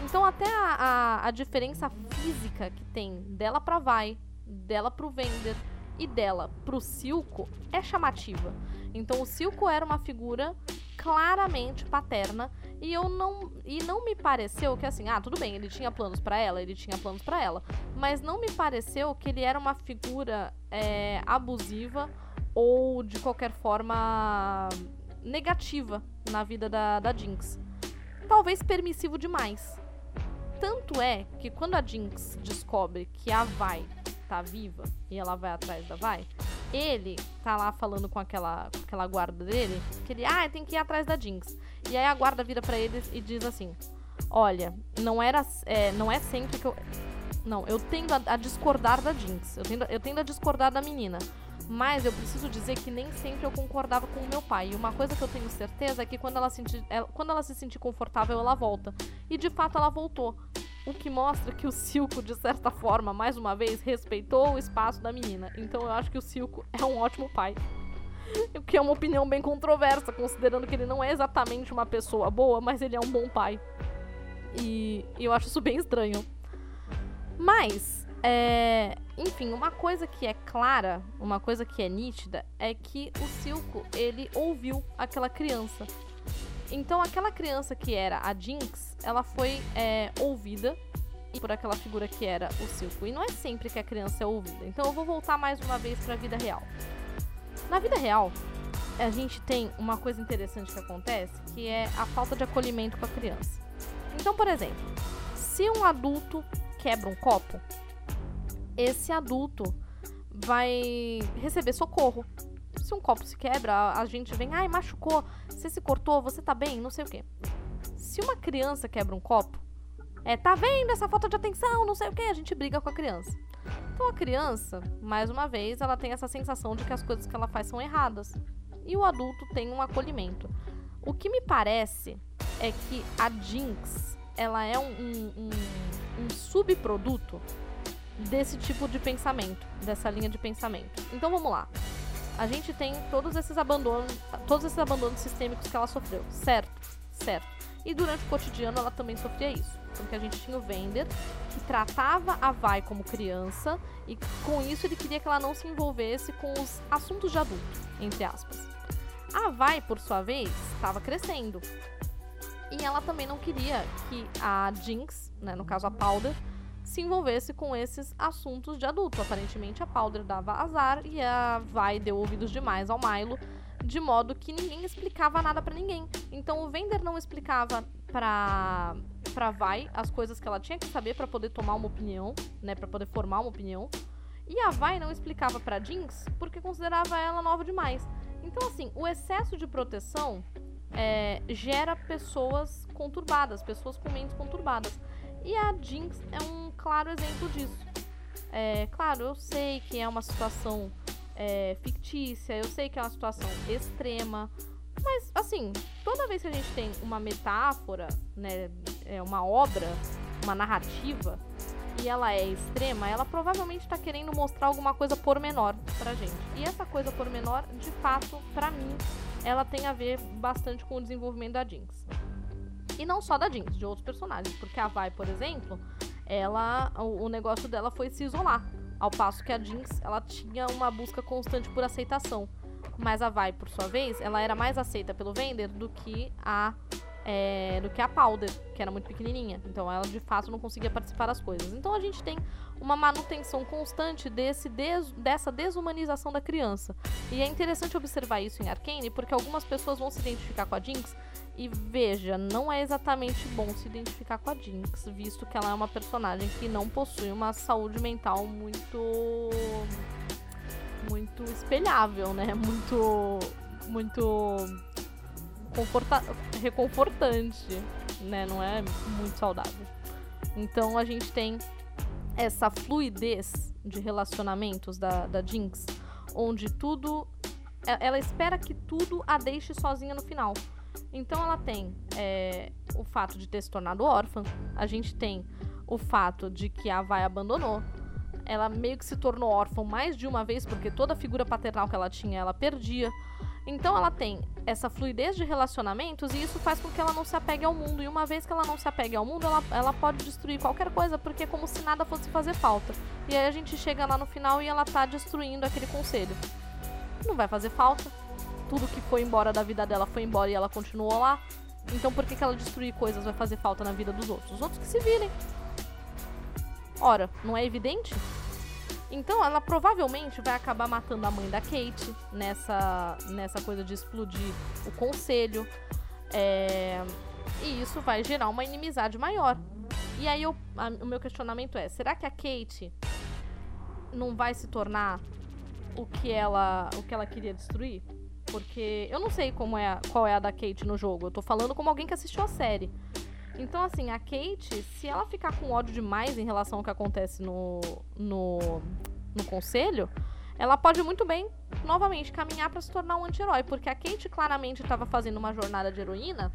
Então até a, a, a, diferença física que tem dela pra Vai, dela pro Vender e dela pro Silco é chamativa. Então o Silco era uma figura claramente paterna e eu não e não me pareceu que assim, ah, tudo bem, ele tinha planos para ela, ele tinha planos para ela, mas não me pareceu que ele era uma figura é, abusiva ou de qualquer forma negativa na vida da, da Jinx. Talvez permissivo demais. Tanto é que quando a Jinx descobre que a Vai tá viva e ela vai atrás da Vai, ele tá lá falando com aquela, com aquela guarda dele, que ele, ah, tem que ir atrás da Jinx. E aí a guarda vira para ele e diz assim: Olha, não era. É, não é sempre que eu. Não, eu tendo a, a discordar da Jinx. Eu tendo, eu tendo a discordar da menina. Mas eu preciso dizer que nem sempre eu concordava com o meu pai. E uma coisa que eu tenho certeza é que quando ela, senti, ela, quando ela se sentir confortável, ela volta. E de fato ela voltou. O que mostra que o Silco, de certa forma, mais uma vez, respeitou o espaço da menina. Então eu acho que o Silco é um ótimo pai. O que é uma opinião bem controversa, considerando que ele não é exatamente uma pessoa boa, mas ele é um bom pai. E, e eu acho isso bem estranho. Mas, é, enfim, uma coisa que é clara, uma coisa que é nítida, é que o Silco, ele ouviu aquela criança. Então, aquela criança que era a Jinx, ela foi é, ouvida por aquela figura que era o Silco. E não é sempre que a criança é ouvida. Então, eu vou voltar mais uma vez para a vida real. Na vida real, a gente tem uma coisa interessante que acontece, que é a falta de acolhimento com a criança. Então, por exemplo, se um adulto quebra um copo, esse adulto vai receber socorro. Se um copo se quebra, a gente vem, ai, machucou, você se cortou, você tá bem, não sei o quê. Se uma criança quebra um copo, é, tá vendo essa falta de atenção, não sei o quê, a gente briga com a criança. Então a criança, mais uma vez, ela tem essa sensação de que as coisas que ela faz são erradas. E o adulto tem um acolhimento. O que me parece é que a Jinx, ela é um, um, um, um subproduto desse tipo de pensamento, dessa linha de pensamento. Então vamos lá. A gente tem todos esses abandonos, todos esses abandonos sistêmicos que ela sofreu, certo? Certo. E durante o cotidiano ela também sofria isso, porque a gente tinha o Vender que tratava a Vai como criança e com isso ele queria que ela não se envolvesse com os assuntos de adulto, entre aspas. A Vai, por sua vez, estava crescendo. E ela também não queria que a Jinx, né, no caso a Powder, se envolvesse com esses assuntos de adulto. Aparentemente a Powder dava azar e a Vai deu ouvidos demais ao Milo, de modo que ninguém explicava nada para ninguém. Então o Vender não explicava pra, pra Vai as coisas que ela tinha que saber para poder tomar uma opinião, né, para poder formar uma opinião. E a Vai não explicava para Jinx porque considerava ela nova demais. Então assim, o excesso de proteção é, gera pessoas conturbadas, pessoas com mentes conturbadas. E a Jinx é um claro exemplo disso. É, claro, eu sei que é uma situação é, fictícia, eu sei que é uma situação extrema, mas assim, toda vez que a gente tem uma metáfora, né, é uma obra, uma narrativa, e ela é extrema, ela provavelmente tá querendo mostrar alguma coisa pormenor pra gente. E essa coisa pormenor, de fato, pra mim, ela tem a ver bastante com o desenvolvimento da Jinx. E não só da Jinx, de outros personagens. Porque a Vai, por exemplo, ela. O, negócio dela foi se isolar. Ao passo que a Jinx, ela tinha uma busca constante por aceitação. Mas a Vai, por sua vez, ela era mais aceita pelo Vender do que a é, do que a Powder, que era muito pequenininha. Então ela de fato não conseguia participar das coisas. Então a gente tem uma manutenção constante desse des, dessa desumanização da criança. E é interessante observar isso em Arcane, porque algumas pessoas vão se identificar com a Jinx e veja, não é exatamente bom se identificar com a Jinx, visto que ela é uma personagem que não possui uma saúde mental muito muito espelhável, né? Muito muito conforta reconfortante, né? Não é muito saudável. Então a gente tem essa fluidez de relacionamentos da, da Jinx, onde tudo. Ela espera que tudo a deixe sozinha no final. Então ela tem é, o fato de ter se tornado órfã, a gente tem o fato de que a Vai abandonou, ela meio que se tornou órfã mais de uma vez, porque toda a figura paternal que ela tinha, ela perdia. Então ela tem essa fluidez de relacionamentos e isso faz com que ela não se apegue ao mundo. E uma vez que ela não se apegue ao mundo, ela, ela pode destruir qualquer coisa, porque é como se nada fosse fazer falta. E aí a gente chega lá no final e ela tá destruindo aquele conselho. Não vai fazer falta. Tudo que foi embora da vida dela foi embora e ela continuou lá. Então por que, que ela destruir coisas vai fazer falta na vida dos outros? Os outros que se virem. Ora, não é evidente? Então ela provavelmente vai acabar matando a mãe da Kate nessa, nessa coisa de explodir o conselho. É, e isso vai gerar uma inimizade maior. E aí eu, a, o meu questionamento é: será que a Kate não vai se tornar o que ela, o que ela queria destruir? Porque eu não sei como é, qual é a da Kate no jogo. Eu tô falando como alguém que assistiu a série. Então, assim, a Kate, se ela ficar com ódio demais em relação ao que acontece no, no, no conselho, ela pode muito bem, novamente, caminhar para se tornar um anti-herói. Porque a Kate claramente estava fazendo uma jornada de heroína,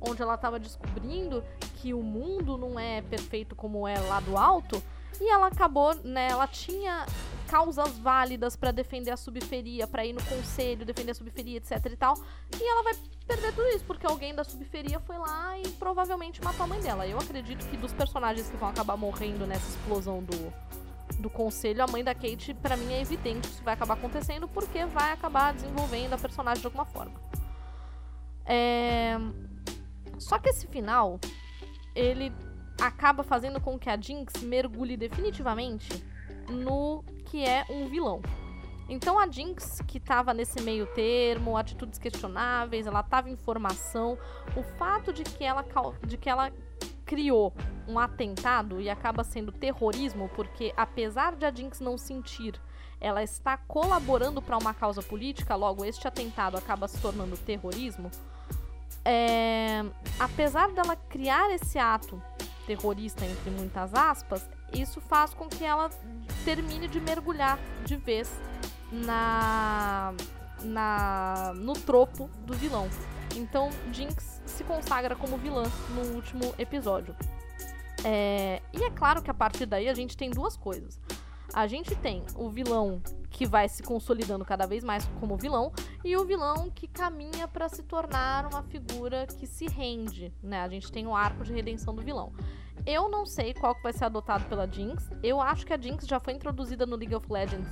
onde ela estava descobrindo que o mundo não é perfeito como é lá do alto. E ela acabou, né? Ela tinha causas válidas para defender a subferia, para ir no conselho, defender a subferia, etc e tal. E ela vai perder tudo isso, porque alguém da subferia foi lá e provavelmente matou a mãe dela. Eu acredito que dos personagens que vão acabar morrendo nessa explosão do, do conselho, a mãe da Kate, para mim é evidente que isso vai acabar acontecendo, porque vai acabar desenvolvendo a personagem de alguma forma. É... Só que esse final, ele acaba fazendo com que a Jinx mergulhe definitivamente no que é um vilão. Então a Jinx, que estava nesse meio termo, atitudes questionáveis, ela estava em formação, o fato de que ela, de que ela criou um atentado e acaba sendo terrorismo, porque apesar de a Jinx não sentir, ela está colaborando para uma causa política, logo este atentado acaba se tornando terrorismo. É, apesar dela criar esse ato terrorista, entre muitas aspas, isso faz com que ela termine de mergulhar de vez na, na no tropo do vilão. Então Jinx se consagra como vilã no último episódio. É, e é claro que a partir daí a gente tem duas coisas. A gente tem o vilão que vai se consolidando cada vez mais como vilão e o vilão que caminha para se tornar uma figura que se rende, né? A gente tem o arco de redenção do vilão. Eu não sei qual que vai ser adotado pela Jinx. Eu acho que a Jinx já foi introduzida no League of Legends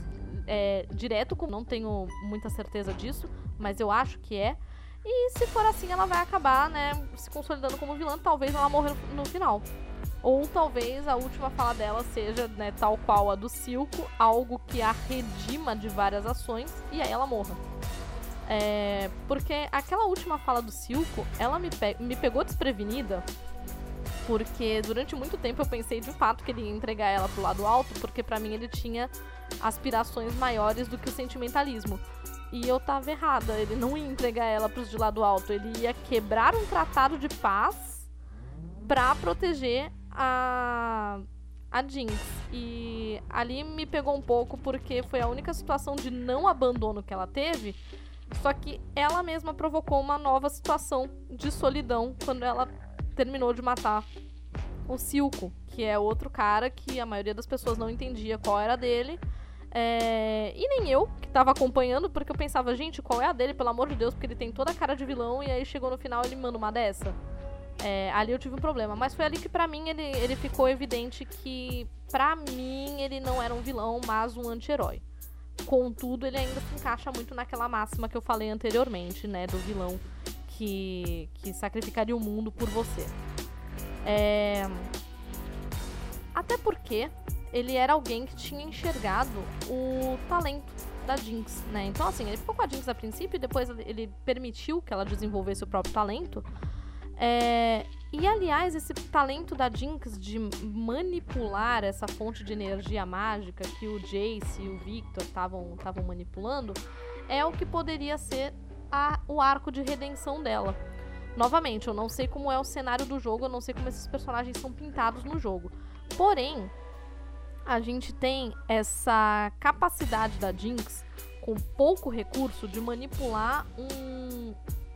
é, direto, com... não tenho muita certeza disso, mas eu acho que é. E se for assim, ela vai acabar, né, se consolidando como vilã, talvez ela morra no, no final. Ou talvez a última fala dela seja, né, tal qual a do Silco, algo que a redima de várias ações e aí ela morra. É, porque aquela última fala do Silco, ela me, pe me pegou desprevenida porque durante muito tempo eu pensei de fato que ele ia entregar ela pro lado alto, porque para mim ele tinha aspirações maiores do que o sentimentalismo. E eu tava errada, ele não ia entregar ela pros de lado alto, ele ia quebrar um tratado de paz pra proteger a a Jinx. E ali me pegou um pouco porque foi a única situação de não abandono que ela teve. Só que ela mesma provocou uma nova situação de solidão quando ela terminou de matar o Silco, que é outro cara que a maioria das pessoas não entendia qual era dele. É... E nem eu, que tava acompanhando, porque eu pensava, gente, qual é a dele, pelo amor de Deus, porque ele tem toda a cara de vilão, e aí chegou no final ele manda uma dessa. É, ali eu tive um problema. Mas foi ali que pra mim ele, ele ficou evidente que, pra mim, ele não era um vilão, mas um anti-herói. Contudo, ele ainda se encaixa muito naquela máxima que eu falei anteriormente, né? Do vilão que, que sacrificaria o mundo por você. É... Até porque ele era alguém que tinha enxergado o talento da Jinx, né? Então, assim, ele ficou com a Jinx a princípio e depois ele permitiu que ela desenvolvesse o próprio talento. É, e aliás, esse talento da Jinx de manipular essa fonte de energia mágica que o Jace e o Victor estavam manipulando é o que poderia ser a, o arco de redenção dela. Novamente, eu não sei como é o cenário do jogo, eu não sei como esses personagens são pintados no jogo. Porém, a gente tem essa capacidade da Jinx, com pouco recurso, de manipular um,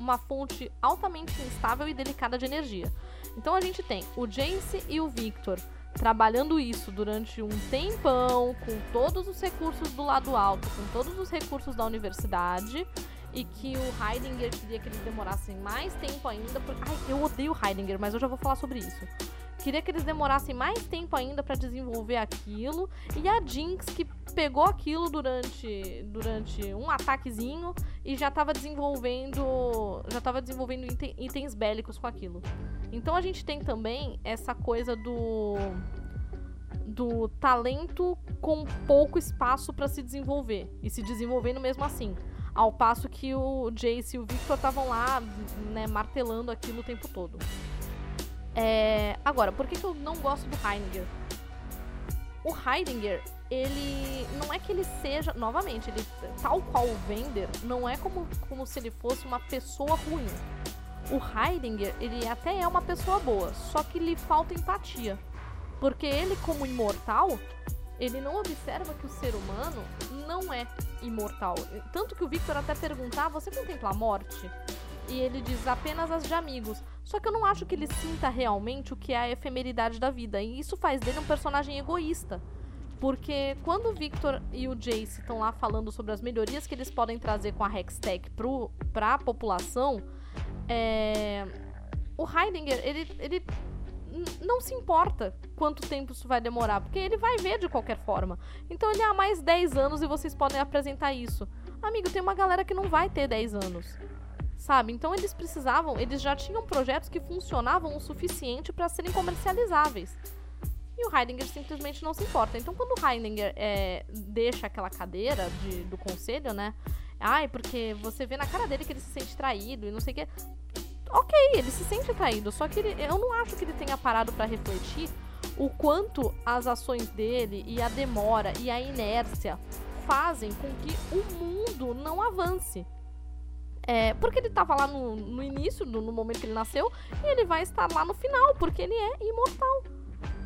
uma fonte altamente instável e delicada de energia. Então a gente tem o Jace e o Victor trabalhando isso durante um tempão, com todos os recursos do lado alto, com todos os recursos da universidade, e que o Heidinger queria que eles demorassem mais tempo ainda. Por... Ai, eu odeio Heidinger, mas eu já vou falar sobre isso. Queria que eles demorassem mais tempo ainda para desenvolver aquilo. E a Jinx que pegou aquilo durante, durante um ataquezinho e já estava desenvolvendo, já estava desenvolvendo itens bélicos com aquilo. Então a gente tem também essa coisa do do talento com pouco espaço para se desenvolver e se desenvolvendo mesmo assim. Ao passo que o Jace e o Victor estavam lá, né, martelando aquilo o tempo todo. É... Agora, por que, que eu não gosto do Heidinger? O Heidinger, ele não é que ele seja, novamente, ele tal qual o Vender, não é como, como se ele fosse uma pessoa ruim. O Heidinger, ele até é uma pessoa boa, só que lhe falta empatia. Porque ele, como imortal, ele não observa que o ser humano não é imortal. Tanto que o Victor até perguntar: você contempla a morte? E ele diz apenas as de amigos. Só que eu não acho que ele sinta realmente o que é a efemeridade da vida. E isso faz dele um personagem egoísta. Porque quando o Victor e o Jace estão lá falando sobre as melhorias que eles podem trazer com a Hextech para a população, é... o Heidinger, ele, ele não se importa quanto tempo isso vai demorar, porque ele vai ver de qualquer forma. Então ele há ah, mais 10 anos e vocês podem apresentar isso. Amigo, tem uma galera que não vai ter 10 anos sabe? Então eles precisavam, eles já tinham projetos que funcionavam o suficiente para serem comercializáveis. E o Heidinger simplesmente não se importa. Então quando o Heidinger é, deixa aquela cadeira de, do conselho, né? Ai, porque você vê na cara dele que ele se sente traído e não sei o que. Ok, ele se sente traído, só que ele, eu não acho que ele tenha parado para refletir o quanto as ações dele e a demora e a inércia fazem com que o mundo não avance. É, porque ele estava lá no, no início, no, no, momento que ele nasceu, e ele vai estar lá no final, porque ele é imortal.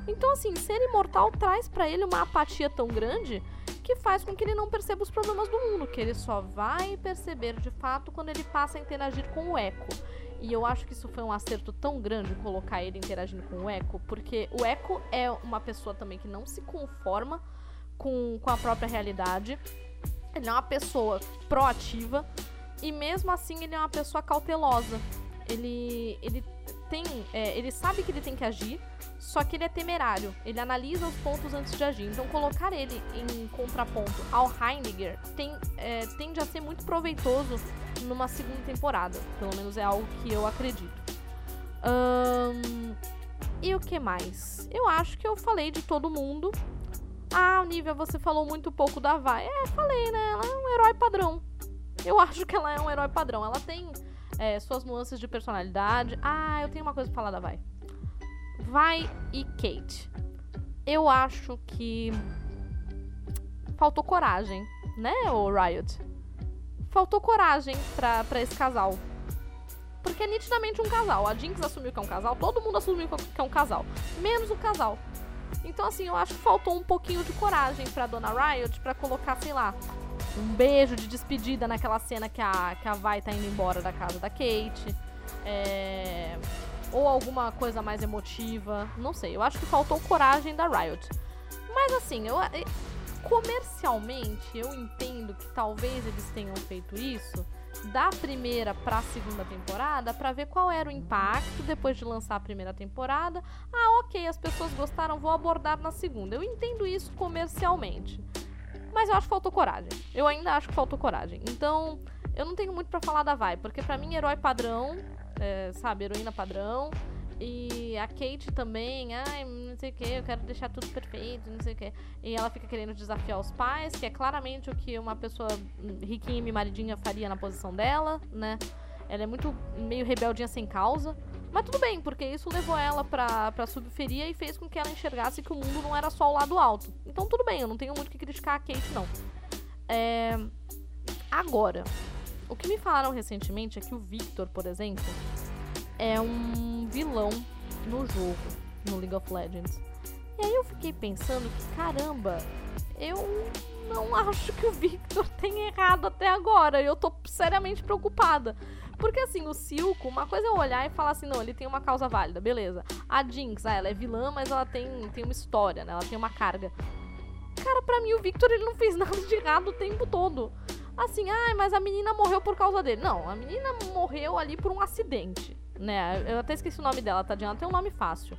Então, assim, ser imortal traz para ele uma apatia tão grande que faz com que ele não perceba os problemas do mundo, que ele só vai perceber de fato quando ele passa a interagir com o Echo. E eu acho que isso foi um acerto tão grande colocar ele interagindo com o Echo, porque o Echo é uma pessoa também que não se conforma com, com a própria realidade. Ele é uma pessoa proativa, e mesmo assim ele é uma pessoa cautelosa. Ele, ele tem. É, ele sabe que ele tem que agir, só que ele é temerário. Ele analisa os pontos antes de agir. Então colocar ele em contraponto ao Heiniger tem, é, tende a ser muito proveitoso numa segunda temporada. Pelo menos é algo que eu acredito. Um, e o que mais? Eu acho que eu falei de todo mundo. Ah, Olivia, você falou muito pouco da Vai. É, falei, né? Ela é um herói padrão. Eu acho que ela é um herói padrão. Ela tem é, suas nuances de personalidade. Ah, eu tenho uma coisa pra falar da Vai. Vai e Kate. Eu acho que faltou coragem, né, o Riot? Faltou coragem pra, pra esse casal. Porque é nitidamente um casal. A Jinx assumiu que é um casal, todo mundo assumiu que é um casal. Menos o casal. Então, assim, eu acho que faltou um pouquinho de coragem pra Dona Riot pra colocar, sei lá, um beijo de despedida naquela cena que a, que a Vai tá indo embora da casa da Kate. É... ou alguma coisa mais emotiva, não sei. Eu acho que faltou coragem da Riot. Mas assim, eu comercialmente eu entendo que talvez eles tenham feito isso da primeira para a segunda temporada para ver qual era o impacto depois de lançar a primeira temporada. Ah, ok, as pessoas gostaram, vou abordar na segunda. Eu entendo isso comercialmente. Mas eu acho que faltou coragem. Eu ainda acho que faltou coragem. Então, eu não tenho muito para falar da Vai, porque para mim, herói padrão, é, sabe, heroína padrão. E a Kate também, ai, não sei o que, eu quero deixar tudo perfeito, não sei o que. E ela fica querendo desafiar os pais, que é claramente o que uma pessoa riquinha e mimaridinha faria na posição dela, né? Ela é muito meio rebeldinha sem causa. Mas tudo bem, porque isso levou ela pra, pra subferia e fez com que ela enxergasse que o mundo não era só o lado alto. Então tudo bem, eu não tenho muito que criticar a Kate, não. É... Agora, o que me falaram recentemente é que o Victor, por exemplo, é um vilão no jogo, no League of Legends. E aí eu fiquei pensando que, caramba, eu não acho que o Victor tenha errado até agora. Eu tô seriamente preocupada. Porque assim, o Silco, uma coisa é eu olhar e falar assim, não, ele tem uma causa válida, beleza. A Jinx, ah, ela é vilã, mas ela tem, tem uma história, né? Ela tem uma carga. Cara, pra mim o Victor ele não fez nada de errado o tempo todo. Assim, ah, mas a menina morreu por causa dele. Não, a menina morreu ali por um acidente né? Eu até esqueci o nome dela, tadinha. Ela tem um nome fácil.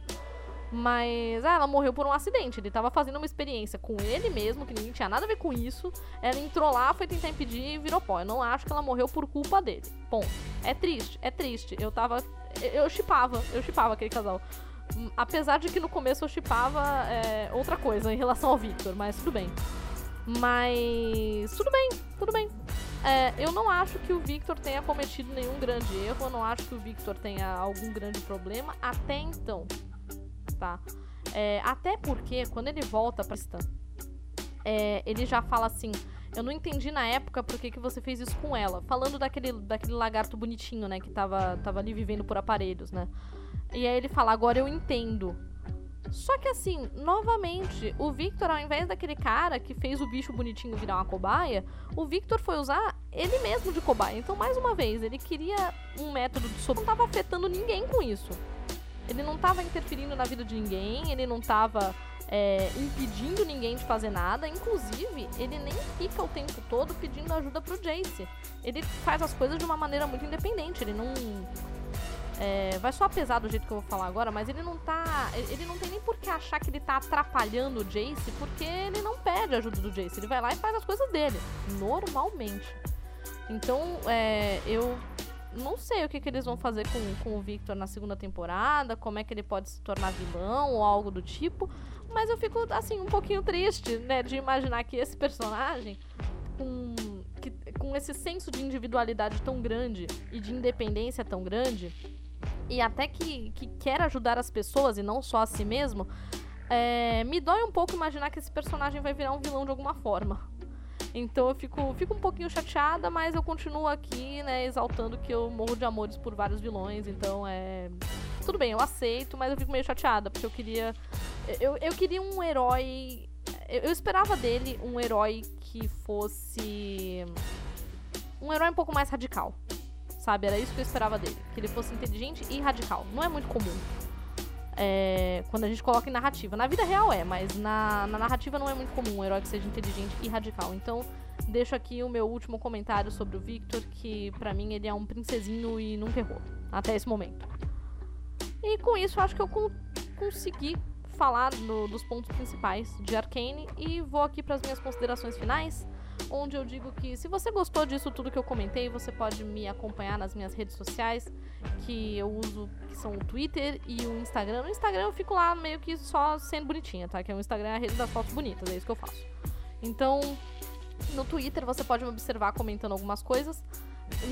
Mas ah, ela morreu por um acidente. Ele tava fazendo uma experiência com ele mesmo, que ninguém tinha nada a ver com isso. Ela entrou lá, foi tentar impedir e virou pó. Eu não acho que ela morreu por culpa dele. Ponto. É triste, é triste. Eu tava. Eu chipava, eu chipava aquele casal. Apesar de que no começo eu chipava é, outra coisa em relação ao Victor, mas tudo bem. Mas. Tudo bem, tudo bem. É, eu não acho que o Victor tenha cometido nenhum grande erro, eu não acho que o Victor tenha algum grande problema até então, tá? É, até porque quando ele volta pra Stan, é, ele já fala assim: Eu não entendi na época por que, que você fez isso com ela. Falando daquele, daquele lagarto bonitinho, né? Que tava, tava ali vivendo por aparelhos, né? E aí ele fala: Agora eu entendo. Só que assim, novamente, o Victor, ao invés daquele cara que fez o bicho bonitinho virar uma cobaia, o Victor foi usar ele mesmo de cobaia. Então, mais uma vez, ele queria um método de sobre. Não estava afetando ninguém com isso. Ele não estava interferindo na vida de ninguém, ele não estava é, impedindo ninguém de fazer nada. Inclusive, ele nem fica o tempo todo pedindo ajuda pro Jace. Ele faz as coisas de uma maneira muito independente. Ele não é, vai só pesar do jeito que eu vou falar agora, mas ele não tá. Ele não tem nem por que achar que ele tá atrapalhando o Jace, porque ele não pede ajuda do Jace. Ele vai lá e faz as coisas dele. Normalmente. Então, é, eu não sei o que, que eles vão fazer com, com o Victor na segunda temporada, como é que ele pode se tornar vilão ou algo do tipo. Mas eu fico, assim, um pouquinho triste, né, de imaginar que esse personagem, com, que, com esse senso de individualidade tão grande e de independência tão grande, e até que, que quer ajudar as pessoas e não só a si mesmo, é, me dói um pouco imaginar que esse personagem vai virar um vilão de alguma forma. Então eu fico, fico um pouquinho chateada, mas eu continuo aqui, né, exaltando que eu morro de amores por vários vilões, então é. Tudo bem, eu aceito, mas eu fico meio chateada, porque eu queria. Eu, eu queria um herói. Eu, eu esperava dele um herói que fosse. Um herói um pouco mais radical sabe? Era isso que eu esperava dele. Que ele fosse inteligente e radical. Não é muito comum. É, quando a gente coloca em narrativa. Na vida real é, mas na, na narrativa não é muito comum um herói que seja inteligente e radical. Então, deixo aqui o meu último comentário sobre o Victor, que para mim ele é um princesinho e nunca errou. Até esse momento. E com isso, acho que eu con consegui falar no, dos pontos principais de Arcane e vou aqui para as minhas considerações finais onde eu digo que se você gostou disso tudo que eu comentei, você pode me acompanhar nas minhas redes sociais, que eu uso, que são o Twitter e o Instagram. No Instagram eu fico lá meio que só sendo bonitinha, tá? Que é o Instagram é a rede das fotos bonitas, é isso que eu faço. Então, no Twitter você pode me observar comentando algumas coisas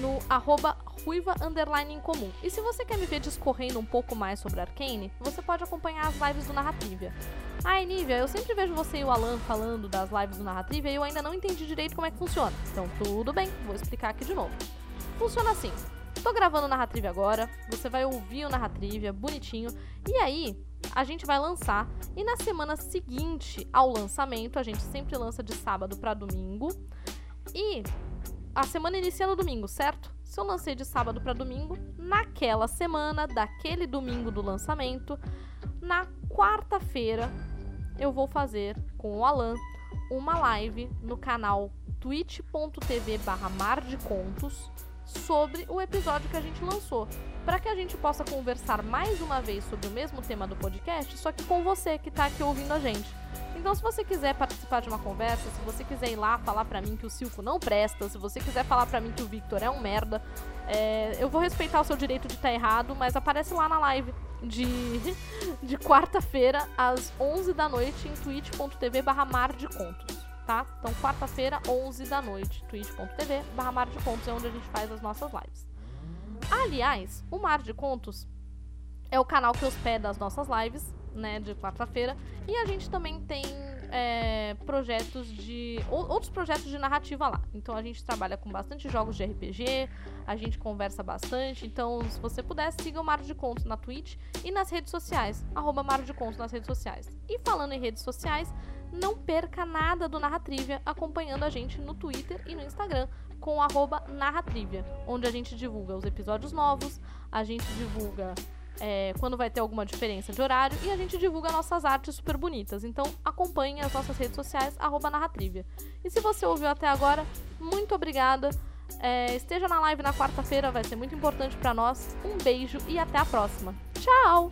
no arroba ruiva underline em comum. E se você quer me ver discorrendo um pouco mais sobre Arcane, você pode acompanhar as lives do Narrativia. Ai, Nívia, eu sempre vejo você e o Alan falando das lives do Narrativia e eu ainda não entendi direito como é que funciona. Então, tudo bem, vou explicar aqui de novo. Funciona assim. Tô gravando o agora, você vai ouvir o Narratrivia bonitinho, e aí a gente vai lançar. E na semana seguinte ao lançamento, a gente sempre lança de sábado para domingo. E a semana inicia no domingo, certo? Se eu lancei de sábado para domingo, naquela semana, daquele domingo do lançamento, na quarta-feira, eu vou fazer com o Alan uma live no canal twitch.tv barra mar de contos sobre o episódio que a gente lançou, para que a gente possa conversar mais uma vez sobre o mesmo tema do podcast, só que com você que está aqui ouvindo a gente. Então, se você quiser participar de uma conversa, se você quiser ir lá falar para mim que o Silco não presta, se você quiser falar para mim que o Victor é um merda, é, eu vou respeitar o seu direito de estar tá errado, mas aparece lá na live de, de quarta-feira às 11 da noite em twitch.tv barra mar de contos tá? Então, quarta-feira, 11 da noite, twitch.tv barra Mar de Contos, é onde a gente faz as nossas lives. Aliás, o Mar de Contos é o canal que hospeda as nossas lives, né, de quarta-feira, e a gente também tem é, projetos de. outros projetos de narrativa lá. Então a gente trabalha com bastante jogos de RPG, a gente conversa bastante. Então, se você puder, siga o Mar de Contos na Twitch e nas redes sociais. Arroba Mar de Contos nas redes sociais. E falando em redes sociais, não perca nada do Narratrivia acompanhando a gente no Twitter e no Instagram com o Narratrivia, onde a gente divulga os episódios novos, a gente divulga é, quando vai ter alguma diferença de horário e a gente divulga nossas artes super bonitas. Então acompanhe as nossas redes sociais, Narratrivia. E se você ouviu até agora, muito obrigada. É, esteja na live na quarta-feira, vai ser muito importante para nós. Um beijo e até a próxima. Tchau!